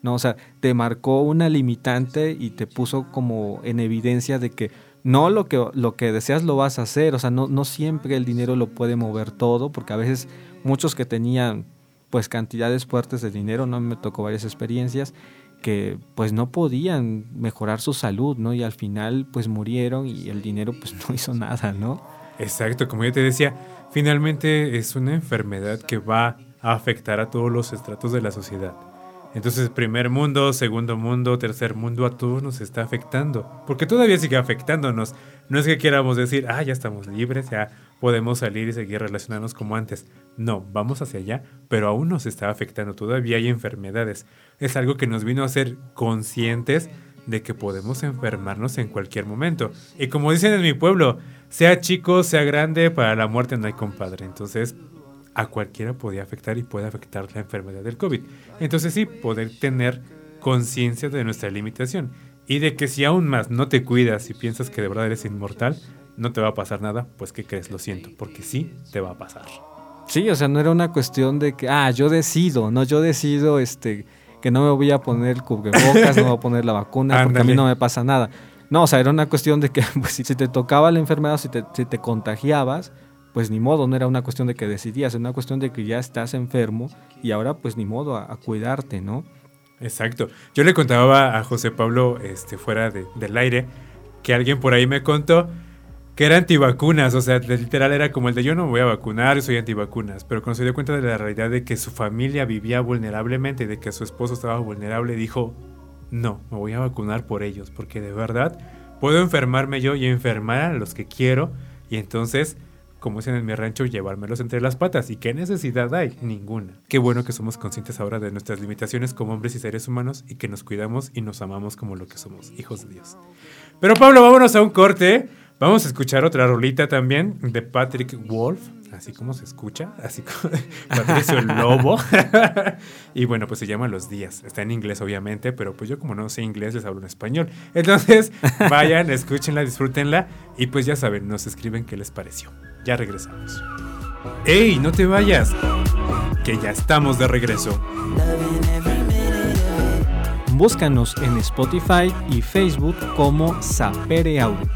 ¿no? O sea, te marcó una limitante y te puso como en evidencia de que no lo que, lo que deseas lo vas a hacer, o sea, no, no siempre el dinero lo puede mover todo, porque a veces muchos que tenían pues cantidades fuertes de dinero, no me tocó varias experiencias, que pues no podían mejorar su salud, ¿no? Y al final pues murieron y el dinero pues no hizo nada, ¿no? Exacto, como yo te decía, finalmente es una enfermedad que va a afectar a todos los estratos de la sociedad. Entonces, primer mundo, segundo mundo, tercer mundo, a todos nos está afectando. Porque todavía sigue afectándonos. No es que queramos decir, ah, ya estamos libres, ya podemos salir y seguir relacionarnos como antes. No, vamos hacia allá, pero aún nos está afectando. Todavía hay enfermedades. Es algo que nos vino a hacer conscientes de que podemos enfermarnos en cualquier momento. Y como dicen en mi pueblo, sea chico, sea grande, para la muerte no hay compadre. Entonces, a cualquiera podía afectar y puede afectar la enfermedad del COVID. Entonces sí, poder tener conciencia de nuestra limitación y de que si aún más no te cuidas y piensas que de verdad eres inmortal, no te va a pasar nada, pues ¿qué crees? Lo siento, porque sí te va a pasar. Sí, o sea, no era una cuestión de que, ah, yo decido, no, yo decido este, que no me voy a poner el cubrebocas, no me voy a poner la vacuna, porque a mí no me pasa nada. No, o sea, era una cuestión de que *laughs* pues, si, si te tocaba la enfermedad, si te, si te contagiabas, pues ni modo, no era una cuestión de que decidías, era una cuestión de que ya estás enfermo y ahora pues ni modo a, cuidarte, ¿no? Exacto. Yo le contaba a José Pablo este, fuera de- del aire que alguien por ahí me contó que era antivacunas, o sea, literal era como el de yo no me voy a vacunar, soy antivacunas, pero cuando se dio cuenta de la realidad de que su familia vivía vulnerablemente, de que su esposo estaba vulnerable, dijo, no, me voy a vacunar por ellos, porque de verdad puedo enfermarme yo y enfermar a los que quiero, y entonces, como dicen en mi rancho, llevármelos entre las patas. ¿Y qué necesidad hay? Ninguna. Qué bueno que somos conscientes ahora de nuestras limitaciones como hombres y seres humanos y que nos cuidamos y nos amamos como lo que somos, hijos de Dios. Pero Pablo, vámonos a un corte. Vamos a escuchar otra rolita también de Patrick Wolf, así como se escucha, así como *laughs* Patricio el Lobo. *laughs* y bueno, pues se llama Los Días. Está en inglés, obviamente, pero pues yo como no sé inglés, les hablo en español. Entonces, *laughs* vayan, escúchenla, disfrútenla y pues ya saben, nos escriben qué les pareció. Ya regresamos. ¡Ey, no te vayas! Que ya estamos de regreso. Búscanos en Spotify y Facebook como Sapere Audio.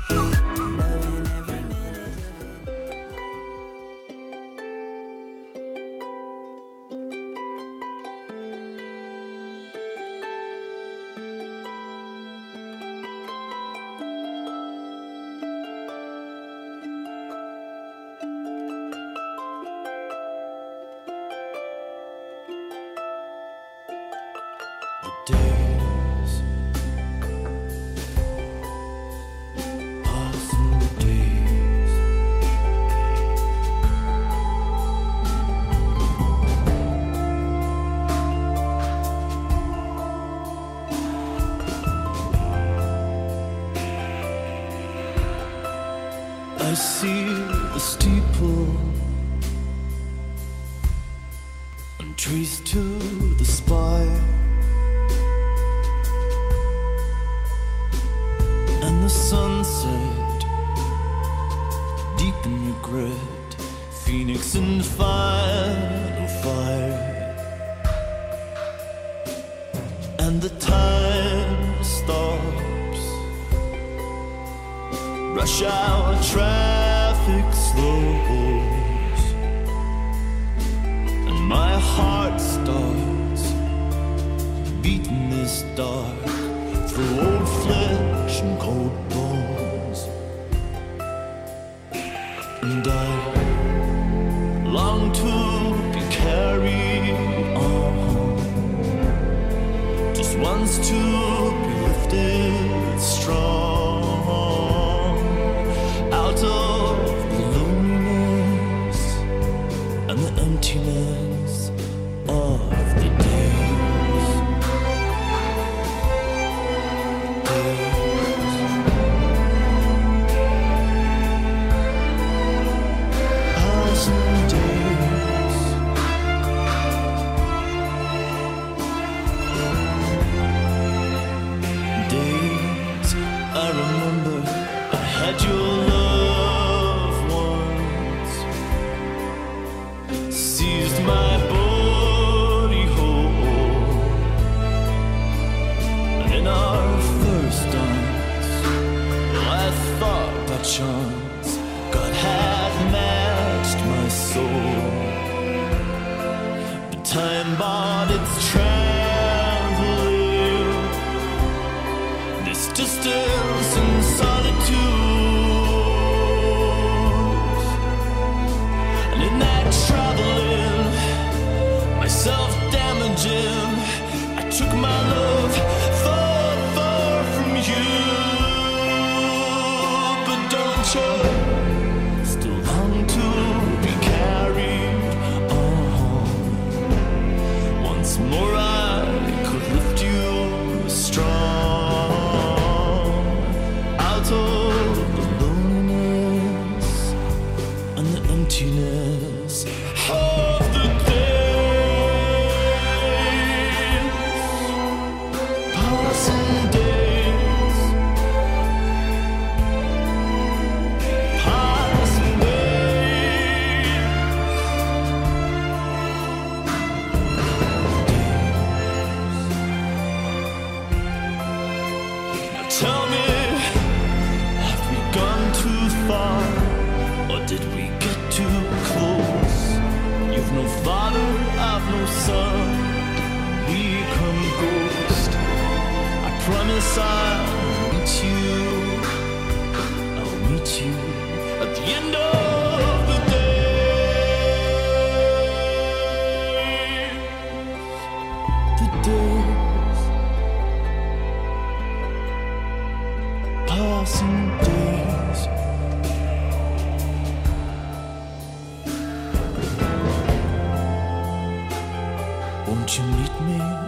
You meet me?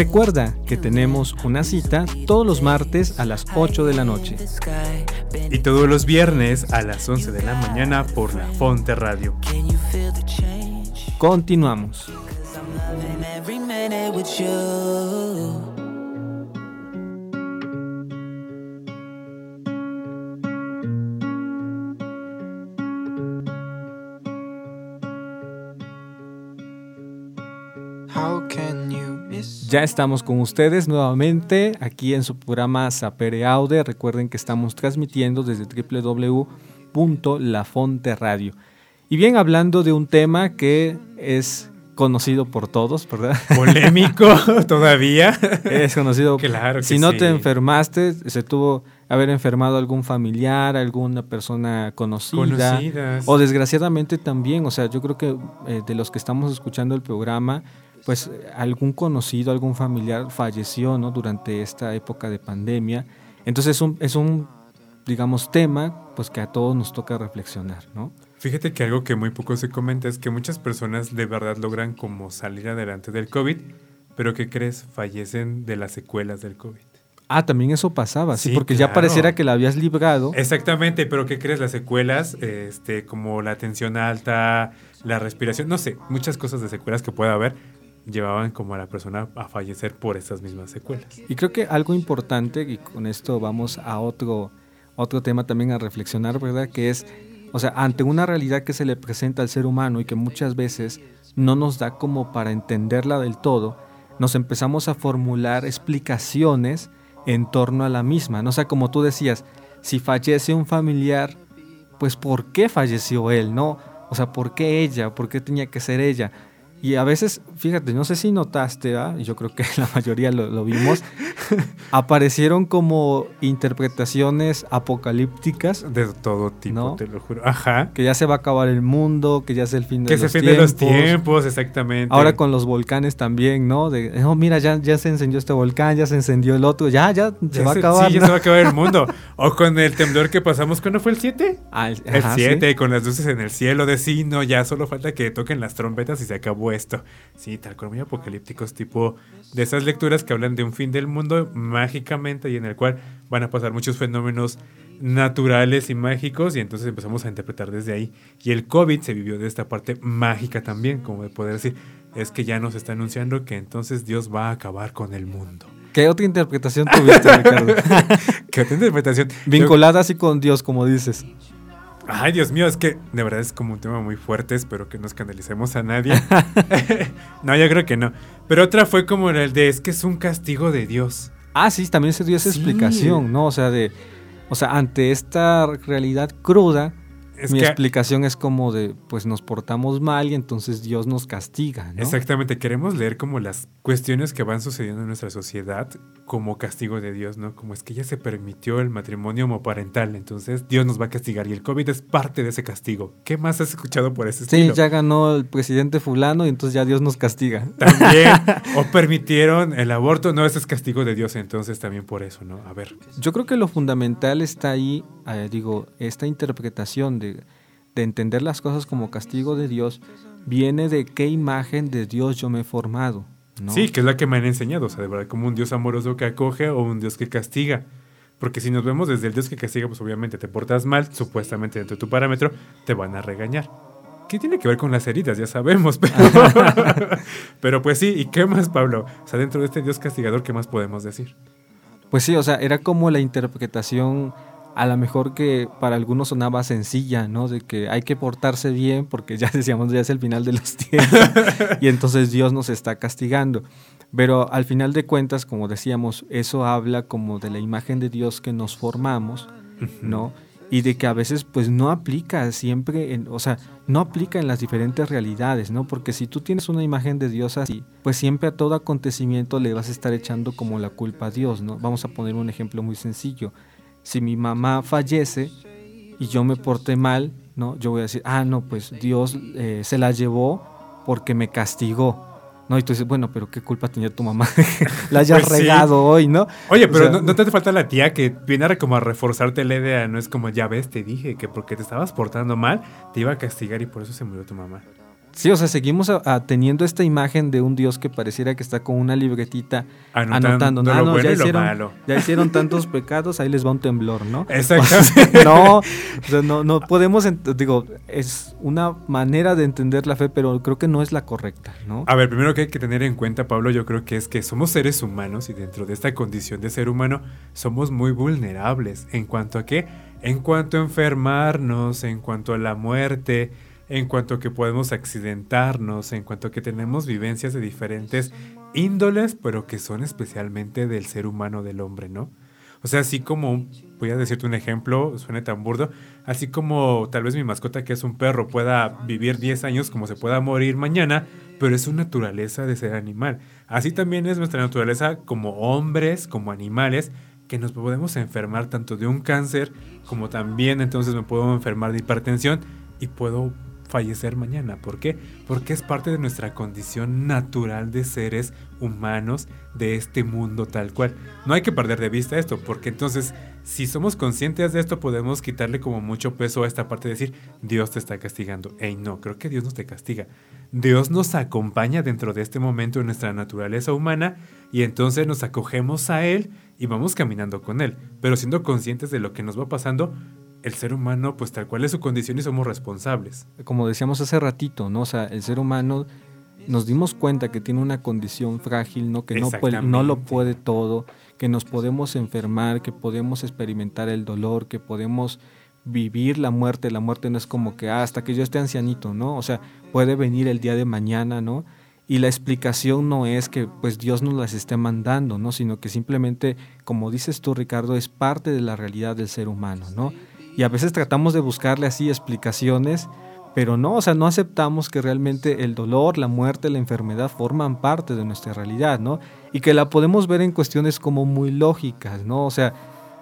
Recuerda que tenemos una cita todos los martes a las 8 de la noche. Y todos los viernes a las 11 de la mañana por la Fonte Radio. Continuamos. Ya estamos con ustedes nuevamente aquí en su programa Sapere Aude. Recuerden que estamos transmitiendo desde www.lafonteradio. Y bien, hablando de un tema que es conocido por todos, ¿verdad? *laughs* Polémico *laughs* todavía. Es conocido. Claro que si no sí. te enfermaste, se tuvo haber enfermado algún familiar, alguna persona conocida. Conocidas. O desgraciadamente también, o sea, yo creo que eh, de los que estamos escuchando el programa, pues algún conocido, algún familiar falleció, ¿no? Durante esta época de pandemia. Entonces es un, es un digamos, tema, pues que a todos nos toca reflexionar, ¿no? Fíjate que algo que muy poco se comenta es que muchas personas de verdad logran como salir adelante del COVID, pero ¿qué crees? Fallecen de las secuelas del COVID. Ah, también eso pasaba, sí, Sí, porque ya pareciera que la habías librado. Exactamente, pero ¿qué crees? Las secuelas, este, como la tensión alta, la respiración, no sé, muchas cosas de secuelas que pueda haber, llevaban como a la persona a fallecer por estas mismas secuelas. Y creo que algo importante, y con esto vamos a otro, otro tema también a reflexionar, ¿verdad? Que es, o sea, ante una realidad que se le presenta al ser humano y que muchas veces no nos da como para entenderla del todo, nos empezamos a formular explicaciones en torno a la misma, ¿no? O sea, como tú decías, si fallece un familiar, pues ¿por qué falleció él, no? O sea, ¿por qué ella? ¿Por qué tenía que ser ella? Y a veces, fíjate, no sé si notaste, y yo creo que *laughs* la mayoría lo, lo vimos, *laughs* aparecieron como interpretaciones apocalípticas, De todo tipo, ¿No? te lo juro. Ajá. que ya se va a acabar el mundo, que ya es el fin de Que se los fin tiempos. de los tiempos, exactamente. Ahora con los volcanes también, ¿no? De, oh, mira, ya, ya se encendió este volcán, ya se encendió el otro, ya, ya, se Ya va a acabar. Sí, ya se va a acabar el mundo. *laughs* O con el temblor que pasamos, ¿cuándo fue el 7? Ah, el- El ajá, sí. 7, con las luces en el cielo, de sí, no, ya solo falta que toquen las trompetas y se acabó esto. Sí, tal cual, muy apocalípticos, tipo de esas lecturas que hablan de un fin del mundo mágicamente y en el cual van a pasar muchos fenómenos naturales y mágicos y entonces empezamos a interpretar desde ahí. Y el COVID se vivió de esta parte mágica también, como de poder decir, es que ya nos está anunciando que entonces Dios va a acabar con el mundo. ¿Qué otra interpretación tuviste, Ricardo? *laughs* ¿Qué otra interpretación? Vinculada así con Dios, como dices. Ay, Dios mío, es que de verdad es como un tema muy fuerte. Espero que no escandalicemos a nadie. *laughs* no, yo creo que no. Pero otra fue como el de es que es un castigo de Dios. Ah, sí, también se dio esa Sí. explicación, ¿no? O sea, de, o sea, ante esta realidad cruda, Es mi que explicación es como de, pues nos portamos mal y entonces Dios nos castiga, ¿no? exactamente queremos leer como las cuestiones que van sucediendo en nuestra sociedad como castigo de Dios, ¿no? Como es que ya se permitió el matrimonio homoparental, entonces Dios nos va a castigar y el COVID es parte de ese castigo. ¿Qué más has escuchado por ese Sí, estilo? ya ganó el presidente fulano y entonces ya Dios nos castiga. También, *laughs* o permitieron el aborto, no, ese es castigo de Dios, entonces también por eso, ¿no? A ver, Yo creo que lo fundamental está ahí, eh, digo, esta interpretación de, de entender las cosas como castigo de Dios viene de qué imagen de Dios yo me he formado, ¿no? Sí, que es la que me han enseñado, o sea, de verdad, como un Dios amoroso que acoge o un Dios que castiga. Porque si nos vemos desde el Dios que castiga, pues obviamente te portas mal, supuestamente dentro de tu parámetro, te van a regañar. ¿Qué tiene que ver con las heridas? Ya sabemos, *laughs* pero, *laughs* pero pues sí, ¿y qué más, Pablo? O sea, dentro de este Dios castigador, ¿qué más podemos decir? Pues sí, o sea, era como la interpretación a lo mejor que para algunos sonaba sencilla, ¿no? De que hay que portarse bien porque ya *laughs* decíamos, ya es el final de los tiempos y entonces Dios nos está castigando. Pero al final de cuentas, como decíamos, eso habla como de la imagen de Dios que nos formamos, ¿no? Y de que a veces pues no aplica siempre, en, o sea, no aplica en las diferentes realidades, ¿no? Porque si tú tienes una imagen de Dios así, pues siempre a todo acontecimiento le vas a estar echando como la culpa a Dios, ¿no? Vamos a poner un ejemplo muy sencillo. Si mi mamá fallece y yo me porté mal, ¿no? Yo voy a decir, ah, no, pues Dios eh, se la llevó porque me castigó. No, y tú dices, bueno, pero qué culpa tenía tu mamá la hayas Pues sí. regado hoy, ¿no? Oye, O pero sea, ¿no, no te hace falta la tía que viene a como a reforzarte la idea? No es como, ya ves, te dije que porque te estabas portando mal, te iba a castigar y por eso se murió tu mamá. Sí, o sea, seguimos a- a teniendo esta imagen de un Dios que pareciera que está con una libretita Anotando anotando. lo "Ah, no, bueno ya y lo hicieron, malo". ya hicieron tantos pecados, ahí les va un temblor, ¿no? Exactamente. *laughs* no, o sea, no, no podemos, digo, es una manera de entender la fe, pero creo que no es la correcta, ¿no? A ver, primero que hay que tener en cuenta, Pablo, yo creo que es que somos seres humanos y dentro de esta condición de ser humano somos muy vulnerables. ¿En cuanto a qué? En cuanto a enfermarnos, en cuanto a la muerte, en cuanto a que podemos accidentarnos, en cuanto a que tenemos vivencias de diferentes índoles, pero que son especialmente del ser humano, del hombre, ¿no? O sea, así como, voy a decirte un ejemplo, suene tan burdo, así como tal vez mi mascota que es un perro pueda vivir 10 años como se pueda morir mañana, pero es su naturaleza de ser animal. Así también es nuestra naturaleza como hombres, como animales, que nos podemos enfermar tanto de un cáncer como también entonces me puedo enfermar de hipertensión y puedo fallecer mañana. ¿Por qué? Porque es parte de nuestra condición natural de seres humanos de este mundo tal cual. No hay que perder de vista esto, porque entonces si somos conscientes de esto podemos quitarle como mucho peso a esta parte de decir Dios te está castigando. Ey, no, creo que Dios no te castiga. Dios nos acompaña dentro de este momento en nuestra naturaleza humana y entonces nos acogemos a Él y vamos caminando con Él, pero siendo conscientes de lo que nos va pasando, el ser humano pues tal cual es su condición y somos responsables. Como decíamos hace ratito, ¿no? O sea, el ser humano nos dimos cuenta que tiene una condición frágil, ¿no? Que no, puede- no lo puede todo, que nos podemos enfermar, que podemos experimentar el dolor, que podemos vivir la muerte. La muerte no es como que "Ah, hasta que yo esté ancianito, ¿no? O sea, puede venir el día de mañana, ¿no? Y la explicación no es que pues Dios nos las esté mandando, ¿no? Sino que simplemente, como dices tú, Ricardo, es parte de la realidad del ser humano, ¿no? Y a veces tratamos de buscarle así explicaciones, pero no, o sea, no aceptamos que realmente el dolor, la muerte, la enfermedad forman parte de nuestra realidad, ¿no? Y que la podemos ver en cuestiones como muy lógicas, ¿no? O sea,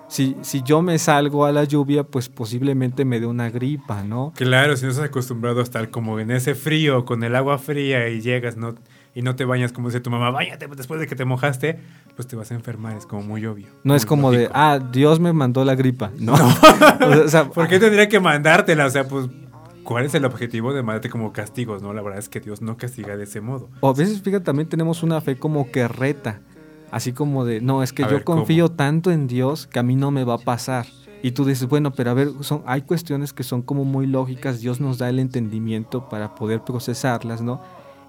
si, si yo me salgo a la lluvia, pues posiblemente me dé una gripa, ¿no? Claro, si no estás acostumbrado a estar como en ese frío, con el agua fría y llegas no, y no te bañas como dice tu mamá, bañate después de que te mojaste, pues te vas a enfermar, es como muy obvio. No es como de, ah, Dios me mandó la gripa, ¿no? *laughs* o sea, ¿Por qué tendría que mandártela? O sea, pues, ¿cuál es el objetivo de mandarte como castigos? No, la verdad es que Dios no castiga de ese modo. O a veces, fíjate, también tenemos una fe como que reta. Así como de, no, es que A yo ver, ¿cómo? confío tanto en Dios que a mí no me va a pasar. Y tú dices, bueno, pero a ver, son, hay cuestiones que son como muy lógicas, Dios nos da el entendimiento para poder procesarlas, ¿no?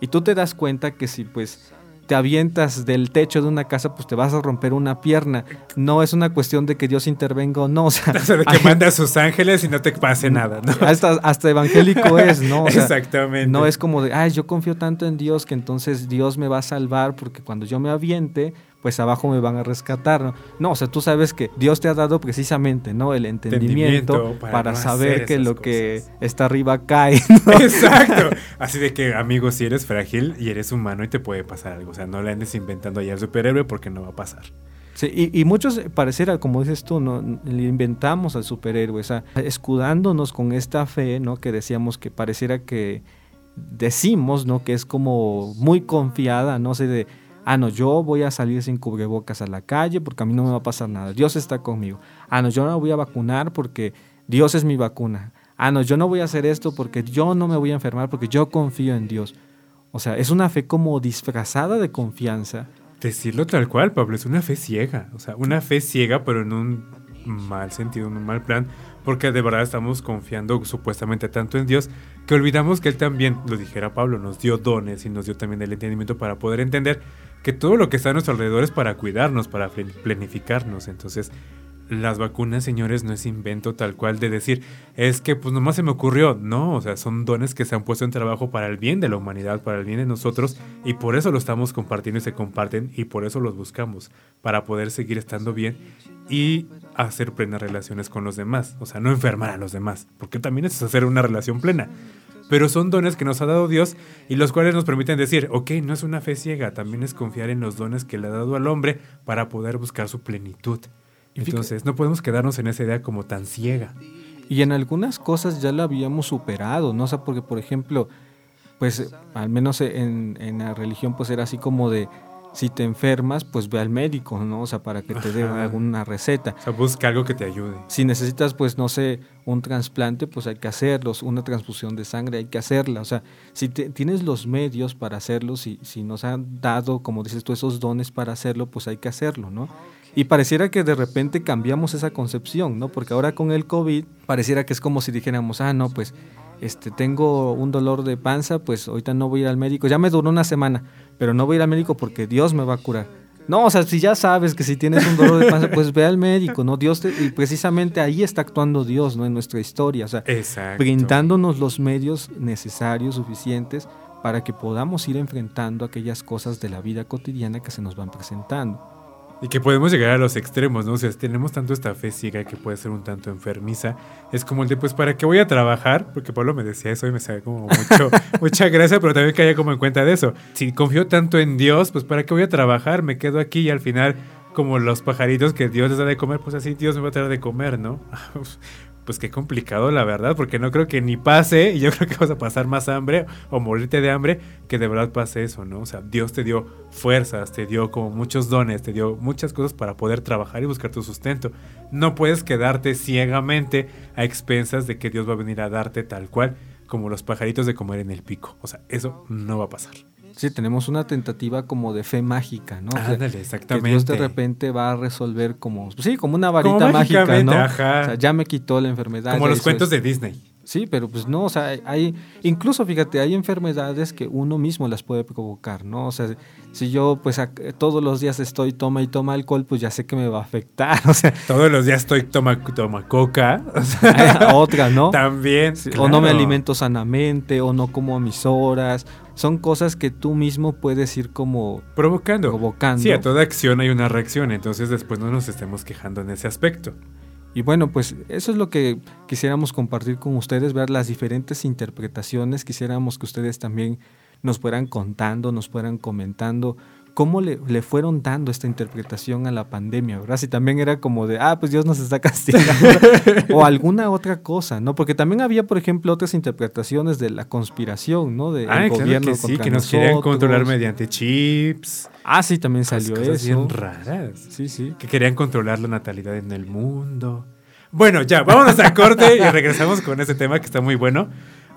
Y tú te das cuenta que si pues te avientas del techo de una casa, pues te vas a romper una pierna. No es una cuestión de que Dios intervenga o no. O sea, *laughs* O sea, de que hay- manda a sus ángeles y no te pase nada, ¿no? hasta, hasta evangélico es, ¿no? O *laughs* sea, Exactamente. no es como de, ay, yo confío tanto en Dios que entonces Dios me va a salvar porque cuando yo me aviente, pues abajo me van a rescatar, ¿no? No, o sea, tú sabes que Dios te ha dado precisamente, ¿no? El entendimiento, Entendimiento para para, no saber que lo que está arriba cae, ¿no? *laughs* Exacto. Así de que, amigo, si eres frágil y eres humano y te puede pasar algo. O sea, no le andes inventando ahí al superhéroe porque no va a pasar. Sí, y, y muchos pareciera, como dices tú, ¿no? le inventamos al superhéroe, o sea, escudándonos con esta fe, ¿no? Que decíamos que pareciera que decimos, ¿no? Que es como muy confiada, no sé, de, ah, no, yo voy a salir sin cubrebocas a la calle porque a mí no me va a pasar nada, Dios está conmigo. Ah, no, yo no voy a vacunar porque Dios es mi vacuna. Ah, no, yo no voy a hacer esto porque yo no me voy a enfermar porque yo confío en Dios. O sea, es una fe como disfrazada de confianza. Decirlo tal cual, Pablo, es una fe ciega. O sea, una fe ciega, pero en un mal sentido, en un mal plan. Porque de verdad estamos confiando supuestamente tanto en Dios que olvidamos que Él también, lo dijera Pablo, nos dio dones y nos dio también el entendimiento para poder entender que todo lo que está a nuestro alrededor es para cuidarnos, para planificarnos. Entonces, las vacunas, señores, no es invento tal cual de decir, es que pues nomás se me ocurrió. No, o sea, son dones que se han puesto en trabajo para el bien de la humanidad, para el bien de nosotros, y por eso lo estamos compartiendo y se comparten, y por eso los buscamos, para poder seguir estando bien y hacer plenas relaciones con los demás. O sea, no enfermar a los demás, porque también es hacer una relación plena. Pero son dones que nos ha dado Dios y los cuales nos permiten decir, ok, no es una fe ciega, también es confiar en los dones que le ha dado al hombre para poder buscar su plenitud. Entonces, no podemos quedarnos en esa idea como tan ciega. Y en algunas cosas ya la habíamos superado, ¿no? O sea, porque, por ejemplo, pues al menos en, en la religión, pues era así como de, si te enfermas, pues ve al médico, ¿no? O sea, para que te dé alguna receta. O sea, busca algo que te ayude. Si necesitas, pues, no sé, un trasplante, pues hay que hacerlos, una transfusión de sangre, hay que hacerla. O sea, si te- tienes los medios para hacerlo, si, si nos han dado, como dices tú, esos dones para hacerlo, pues hay que hacerlo, ¿no? Y pareciera que de repente cambiamos esa concepción, ¿no? Porque ahora con el COVID, pareciera que es como si dijéramos, ah, no, pues, este, tengo un dolor de panza, pues ahorita no voy a ir al médico. Ya me duró una semana, pero no voy a ir al médico porque Dios me va a curar. No, o sea, si ya sabes que si tienes un dolor de panza, pues ve al médico, ¿no? Dios te- y precisamente ahí está actuando Dios, ¿no? En nuestra historia, o sea, Exacto. brindándonos los medios necesarios, suficientes, para que podamos ir enfrentando aquellas cosas de la vida cotidiana que se nos van presentando. Y que podemos llegar a los extremos, ¿no? O sea, si tenemos tanto esta fe ciega que puede ser un tanto enfermiza. Es como el de, pues, ¿para qué voy a trabajar? Porque Pablo me decía eso y me sale como mucho, *laughs* mucha gracia, pero también caía como en cuenta de eso. Si confío tanto en Dios, pues, ¿para qué voy a trabajar? Me quedo aquí y al final, como los pajaritos que Dios les da de comer, pues así Dios me va a traer de comer, ¿no? *laughs* Pues qué complicado, la verdad, porque no creo que ni pase, y yo *laughs* creo que vas a pasar más hambre o morirte de hambre, que de verdad pase eso, ¿no? O sea, Dios te dio fuerzas, te dio como muchos dones, te dio muchas cosas para poder trabajar y buscar tu sustento. No puedes quedarte ciegamente a expensas de que Dios va a venir a darte tal cual como los pajaritos de comer en el pico. O sea, eso no va a pasar. Sí, tenemos una tentativa como de fe mágica, ¿no? O sea, Ándale, que exactamente. Dios de repente va a resolver como, sí, como una varita mágica, mágicamente, ¿no? ajá. O sea, ya me quitó la enfermedad. como los cuentos de Disney. Sí, pero pues no, o sea, hay, incluso fíjate, hay enfermedades que uno mismo las puede provocar, ¿no? O sea, si yo pues ac- todos los días estoy toma y toma alcohol, pues ya sé que me va a afectar, *laughs* o sea, Todos los días estoy toma, toma coca. O sea, a *laughs* otra, ¿no? También. Sí, O no me alimento sanamente, o no como a mis horas. Son cosas que tú mismo puedes ir como Provocando. provocando. Sí, a toda acción hay una reacción, entonces después no nos estemos quejando en ese aspecto. Y bueno, pues eso es lo que quisiéramos compartir con ustedes, ver las diferentes interpretaciones. Quisiéramos que ustedes también nos fueran contando, nos fueran comentando cómo le, le fueron dando esta interpretación a la pandemia, ¿verdad? Si también era como de, ah, pues Dios nos está *laughs* castigando, o alguna otra cosa, ¿no? Porque también había, por ejemplo, otras interpretaciones de la conspiración, ¿no? De Ah, el claro gobierno que sí, contra que nos querían nosotros. controlar mediante chips. Ah, sí, también salió cosas eso. bien raras. Sí, sí. Que querían controlar la natalidad en el mundo. Bueno, ya, vámonos a corte y regresamos con este tema que está muy bueno.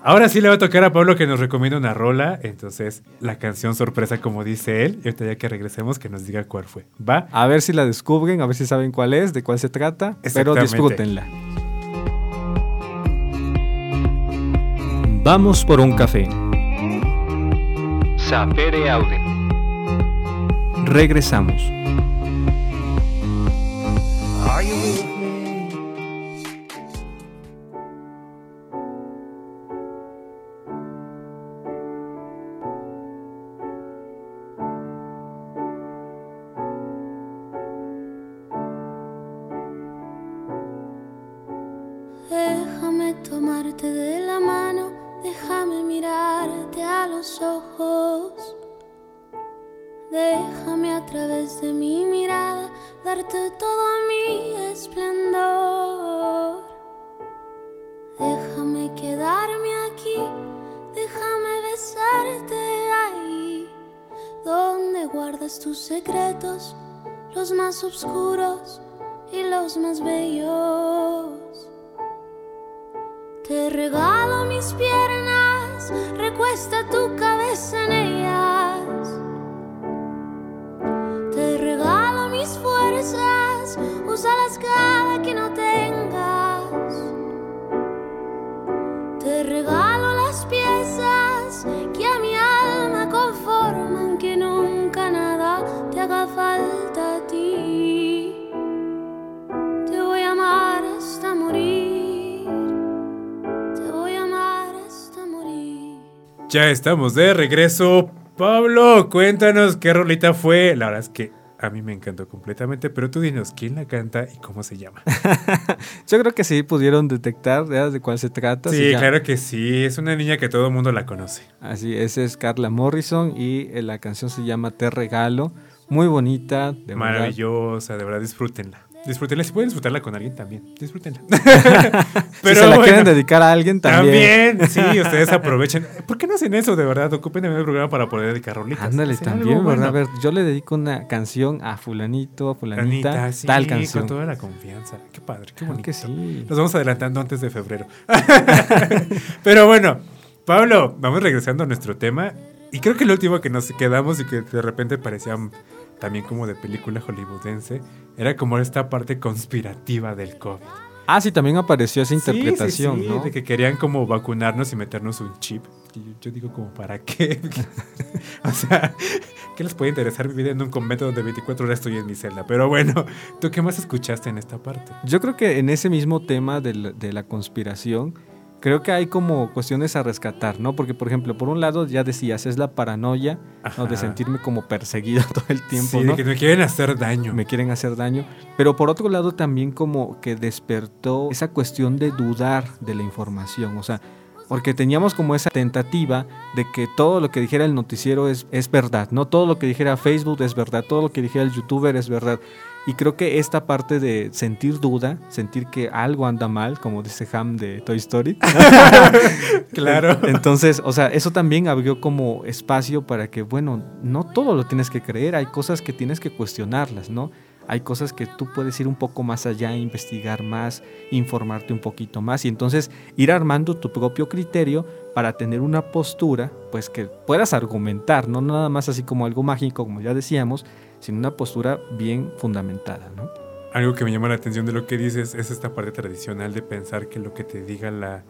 Ahora sí le va a tocar a Pablo que nos recomienda una rola. Entonces, la canción sorpresa, como dice él. Y ahorita ya que regresemos, que nos diga cuál fue. ¿Va? A ver si la descubren, a ver si saben cuál es, de cuál se trata, pero disfrútenla. Vamos por un café. Sapere Aude. Regresamos. Are tus secretos, los más oscuros y los más bellos. Te regalo mis piernas, recuesta tu cabeza en ellas. Te regalo mis fuerzas, úsalas cada que no tengas. Te regalo las piezas que a mi alma conforman, que nunca nada te haga falta a ti. Te voy a amar hasta morir. Te voy a amar hasta morir. Ya estamos de regreso. Pablo, cuéntanos qué rolita fue. La verdad es que a mí me encantó completamente, pero tú dinos quién la canta y cómo se llama. *laughs* Yo creo que sí pudieron detectar ya de cuál se trata. Sí, se claro que sí. Es una niña que todo el mundo la conoce. Así, esa es Carla Morrison y eh, la canción se llama Te Regalo. Muy bonita, de verdad. Maravillosa, de verdad, disfrútenla. Disfrútenla. Si pueden disfrutarla con alguien también, disfrútenla. *laughs* si se la quieren dedicar a alguien también. También, sí, *laughs* ustedes aprovechen. ¿Por qué no hacen eso de verdad? Ocupen el programa para poder dedicar rolitas. Ándale, también, ¿verdad? A ver, yo le dedico una canción a fulanito, a fulanita, sí, tal canción. con toda la confianza. Qué padre, qué Claro bonito. que sí. Nos vamos adelantando antes de febrero. *laughs* Pero bueno, Pablo, vamos regresando a nuestro tema. Y creo que el último que nos quedamos y que de repente parecía también como de película hollywoodense, era como esta parte conspirativa del COVID. Ah, sí, también apareció esa Sí, sí, interpretación, sí, ¿no? De que querían como vacunarnos y meternos un chip. Yo, yo digo como, ¿para qué? *laughs* *laughs* o sea, ¿qué les puede interesar vivir en un convento donde 24 horas estoy en mi celda? Pero bueno, ¿tú qué más escuchaste en esta parte? Yo creo que en ese mismo tema de la, de la conspiración, creo que hay como cuestiones a rescatar, ¿no? Porque, por ejemplo, por un lado ya decías, es la paranoia, ¿no? De sentirme como perseguido *laughs* todo el tiempo, sí, ¿no? de que me quieren hacer daño. me quieren hacer daño. Pero por otro lado también como que despertó esa cuestión de dudar de la información, o sea, porque teníamos como esa tentativa de que todo lo que dijera el noticiero es, es verdad, no todo lo que dijera Facebook es verdad, todo lo que dijera el youtuber es verdad. Y creo que esta parte de sentir duda, sentir que algo anda mal, como dice Ham de Toy Story, *laughs* Claro. entonces, o sea, eso también abrió como espacio para que, bueno, no todo lo tienes que creer, hay cosas que tienes que cuestionarlas, ¿no? Hay cosas que tú puedes ir un poco más allá, investigar más, informarte un poquito más y entonces ir armando tu propio criterio para tener una postura, pues que puedas argumentar, no nada más así como algo mágico, como ya decíamos, sino una postura bien fundamentada, ¿no? Algo que me llama la atención de lo que dices es esta parte tradicional de pensar que lo que te diga la,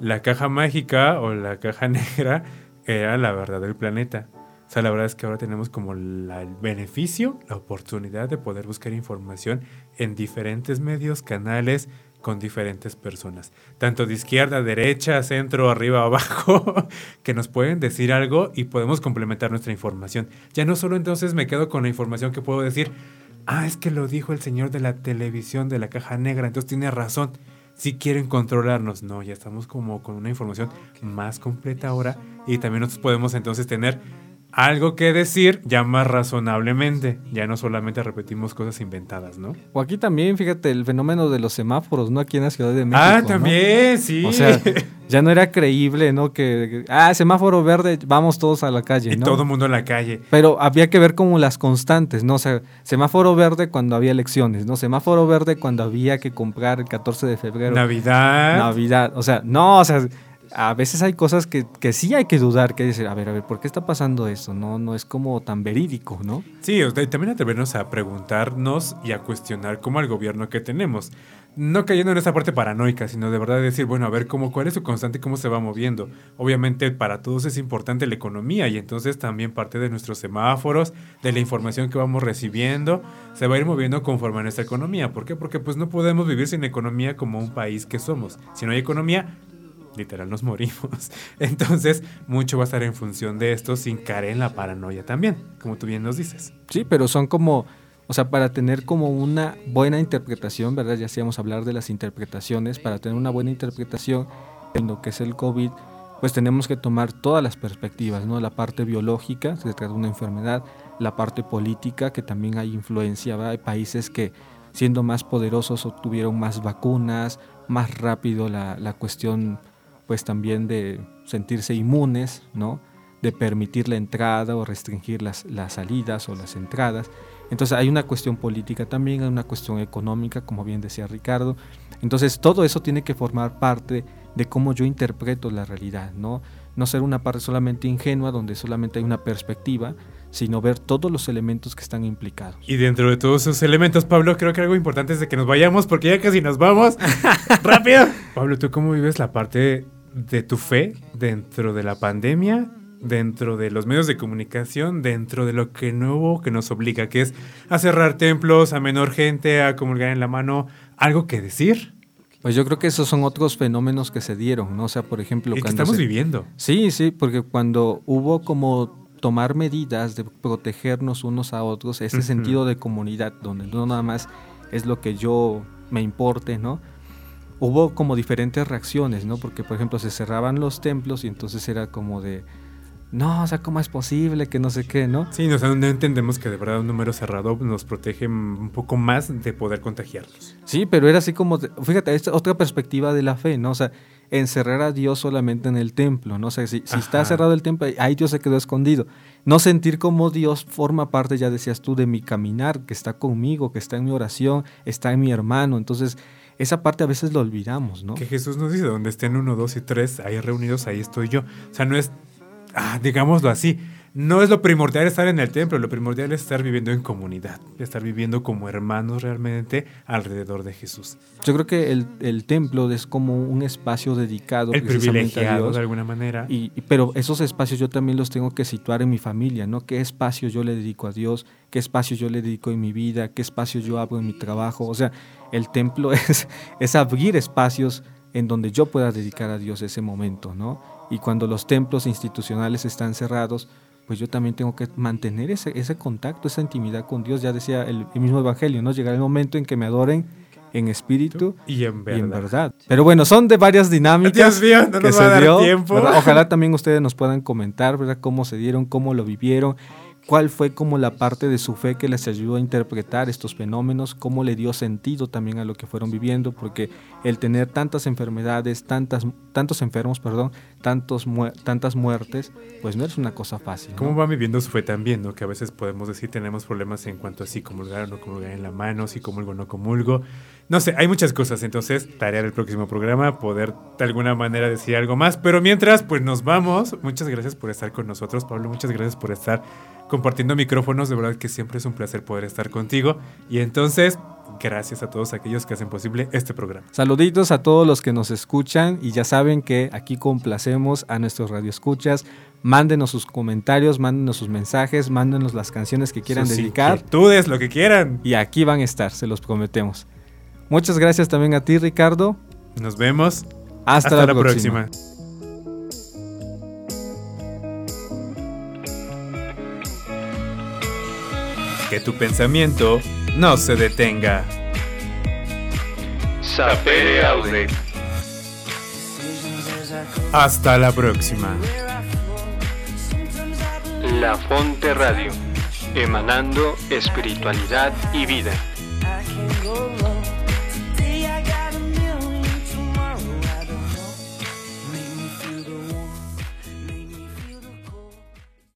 la caja mágica o la caja *laughs* negra era la verdad del planeta. O sea, la verdad es que ahora tenemos como el beneficio, la oportunidad de poder buscar información en diferentes medios, canales, con diferentes personas. Tanto de izquierda, derecha, centro, arriba, *laughs* abajo, que nos pueden decir algo y podemos complementar nuestra información. Ya no solo entonces me quedo con la información que puedo decir, ah, es que lo dijo el señor de la televisión de la caja negra, entonces tiene razón. Si quieren controlarnos, no, ya estamos como con una información más completa ahora y también nosotros podemos entonces tener algo que decir ya más razonablemente, ya no solamente repetimos cosas inventadas, ¿no? O aquí también, fíjate, el fenómeno de los semáforos, ¿no? Aquí en la Ciudad de México. ah, ¿no? también, sí. O sea, *laughs* ya no era creíble, ¿no? Que, ah, semáforo verde, vamos todos a la calle, y ¿no? todo el mundo en la calle. Pero había que ver como las constantes, ¿no? O sea, semáforo verde cuando había elecciones, ¿no? Semáforo verde cuando había que comprar el 14 de febrero. Navidad. Navidad. O sea, no, o sea, a veces hay cosas que, que sí hay que dudar, que decir, a ver, a ver, ¿por qué está pasando eso? No, no es como tan verídico, ¿no? Sí, también atrevernos a preguntarnos y a cuestionar cómo al gobierno que tenemos. No cayendo en esa parte paranoica, sino de verdad decir, bueno, a ver cómo, cuál es su constante y cómo se va moviendo. Obviamente para todos es importante la economía y entonces también parte de nuestros semáforos, de la información que vamos recibiendo, se va a ir moviendo conforme a nuestra economía. ¿Por qué? Porque pues no podemos vivir sin economía como un país que somos. Si no hay economía, literal nos morimos. *laughs* Entonces, mucho va a estar en función de esto sin caer en la paranoia también, como tú bien nos dices. Sí, pero son como, o sea, para tener como una buena interpretación, ¿verdad? Ya hacíamos hablar de las interpretaciones, para tener una buena interpretación en lo que es el COVID, pues tenemos que tomar todas las perspectivas, ¿no? La parte biológica, se trata de una enfermedad, la parte política, que también hay influencia, ¿verdad? Hay países que siendo más poderosos obtuvieron más vacunas, más rápido la, la cuestión pues también de sentirse inmunes, ¿no? de permitir la entrada o restringir las, las salidas o las entradas. Entonces hay una cuestión política también, hay una cuestión económica, como bien decía Ricardo. Entonces todo eso tiene que formar parte de cómo yo interpreto la realidad, ¿no? No ser una parte solamente ingenua donde solamente hay una perspectiva, sino ver todos los elementos que están implicados. Y dentro de todos esos elementos, Pablo, creo que algo importante es de que nos vayamos porque ya casi nos vamos. *laughs* ¡Rápido! Pablo, ¿tú cómo vives la parte de tu fe dentro de la pandemia, dentro de los medios de comunicación, dentro de lo que nuevo que nos obliga, que es a cerrar templos, a menor gente, a comulgar en la mano, algo que decir. Pues yo creo que esos son otros fenómenos que se dieron, ¿no? O sea, por ejemplo, Y que estamos se- viviendo. Sí, sí, porque cuando hubo como tomar medidas de protegernos unos a otros, ese sentido de comunidad, donde no nada más es lo que yo me importe, ¿no? Hubo como diferentes reacciones, ¿no? Porque, por ejemplo, se cerraban los templos y entonces era como de, no, o sea, ¿cómo es posible que no sé qué, ¿no? Sí, no, no entendemos que de verdad un número cerrado nos protege un poco más de poder contagiarlos. Sí, pero era así como, fíjate, esta otra perspectiva de la fe, ¿no? O sea, encerrar a Dios solamente en el templo, ¿no? O sea, si, si está cerrado el templo, ahí Dios se quedó escondido. No sentir como Dios forma parte, ya decías tú, de mi caminar, que está conmigo, que está en mi oración, está en mi hermano. Entonces, esa parte a veces lo olvidamos, ¿no? Que Jesús nos dice, donde estén uno, dos y tres, ahí reunidos, ahí estoy yo. O sea, no es, ah, digámoslo así, no es lo primordial estar en el templo, lo primordial es estar viviendo en comunidad, estar viviendo como hermanos realmente alrededor de Jesús. Yo creo que el, el templo es como un espacio dedicado El precisamente a privilegiado Dios. de alguna manera. Y, pero esos espacios yo también los tengo que situar en mi familia, ¿no? ¿Qué espacio yo le dedico a Dios? ¿Qué espacio yo le dedico en mi vida? ¿Qué espacio yo abro en mi trabajo? O sea, el templo *laughs* es, es abrir espacios en donde yo pueda dedicar a Dios ese momento, ¿no? Y cuando los templos institucionales están cerrados, pues yo también tengo que mantener ese, ese contacto, esa intimidad con Dios. Ya decía el, el mismo Evangelio, ¿no? Llegará el momento en que me adoren en espíritu y en y verdad. en verdad. Pero bueno, son de varias dinámicas Dios mío, no que nos se va a dar dio, tiempo. Ojalá también ustedes nos puedan comentar, ¿verdad? Cómo se dieron, cómo lo vivieron, cuál fue como la parte de su fe que les ayudó a interpretar estos fenómenos, cómo le dio sentido también a lo que fueron viviendo, porque el tener tantas enfermedades, tantas, tantos enfermos, perdón, tantos muer- tantas muertes, pues no es una cosa fácil. ¿no? ¿Cómo va viviendo su fe también? ¿no? Que a veces podemos decir tenemos problemas en cuanto a si comulgar o no comulgar en la mano, si comulgo o no comulgo. No sé, hay muchas cosas. Entonces, tarea del próximo programa, poder de alguna manera decir algo más. Pero mientras, pues nos vamos. Muchas gracias por estar con nosotros, Pablo. Muchas gracias por estar compartiendo micrófonos. De verdad que siempre es un placer poder estar contigo. Y entonces, gracias a todos aquellos que hacen posible este programa. Saluditos a todos los que nos escuchan y ya saben que aquí complacemos a nuestros radioescuchas. Mándenos sus comentarios, mándenos sus mensajes, mándenos las canciones que quieran Sus dedicar inquietudes, lo que quieran. y aquí van a estar, se los prometemos. Muchas gracias también a ti, Ricardo. Nos vemos. Hasta, la, próxima. Que tu pensamiento no se detenga. Sapere Aude. Hasta la próxima. La Fonte Radio. Emanando espiritualidad y vida.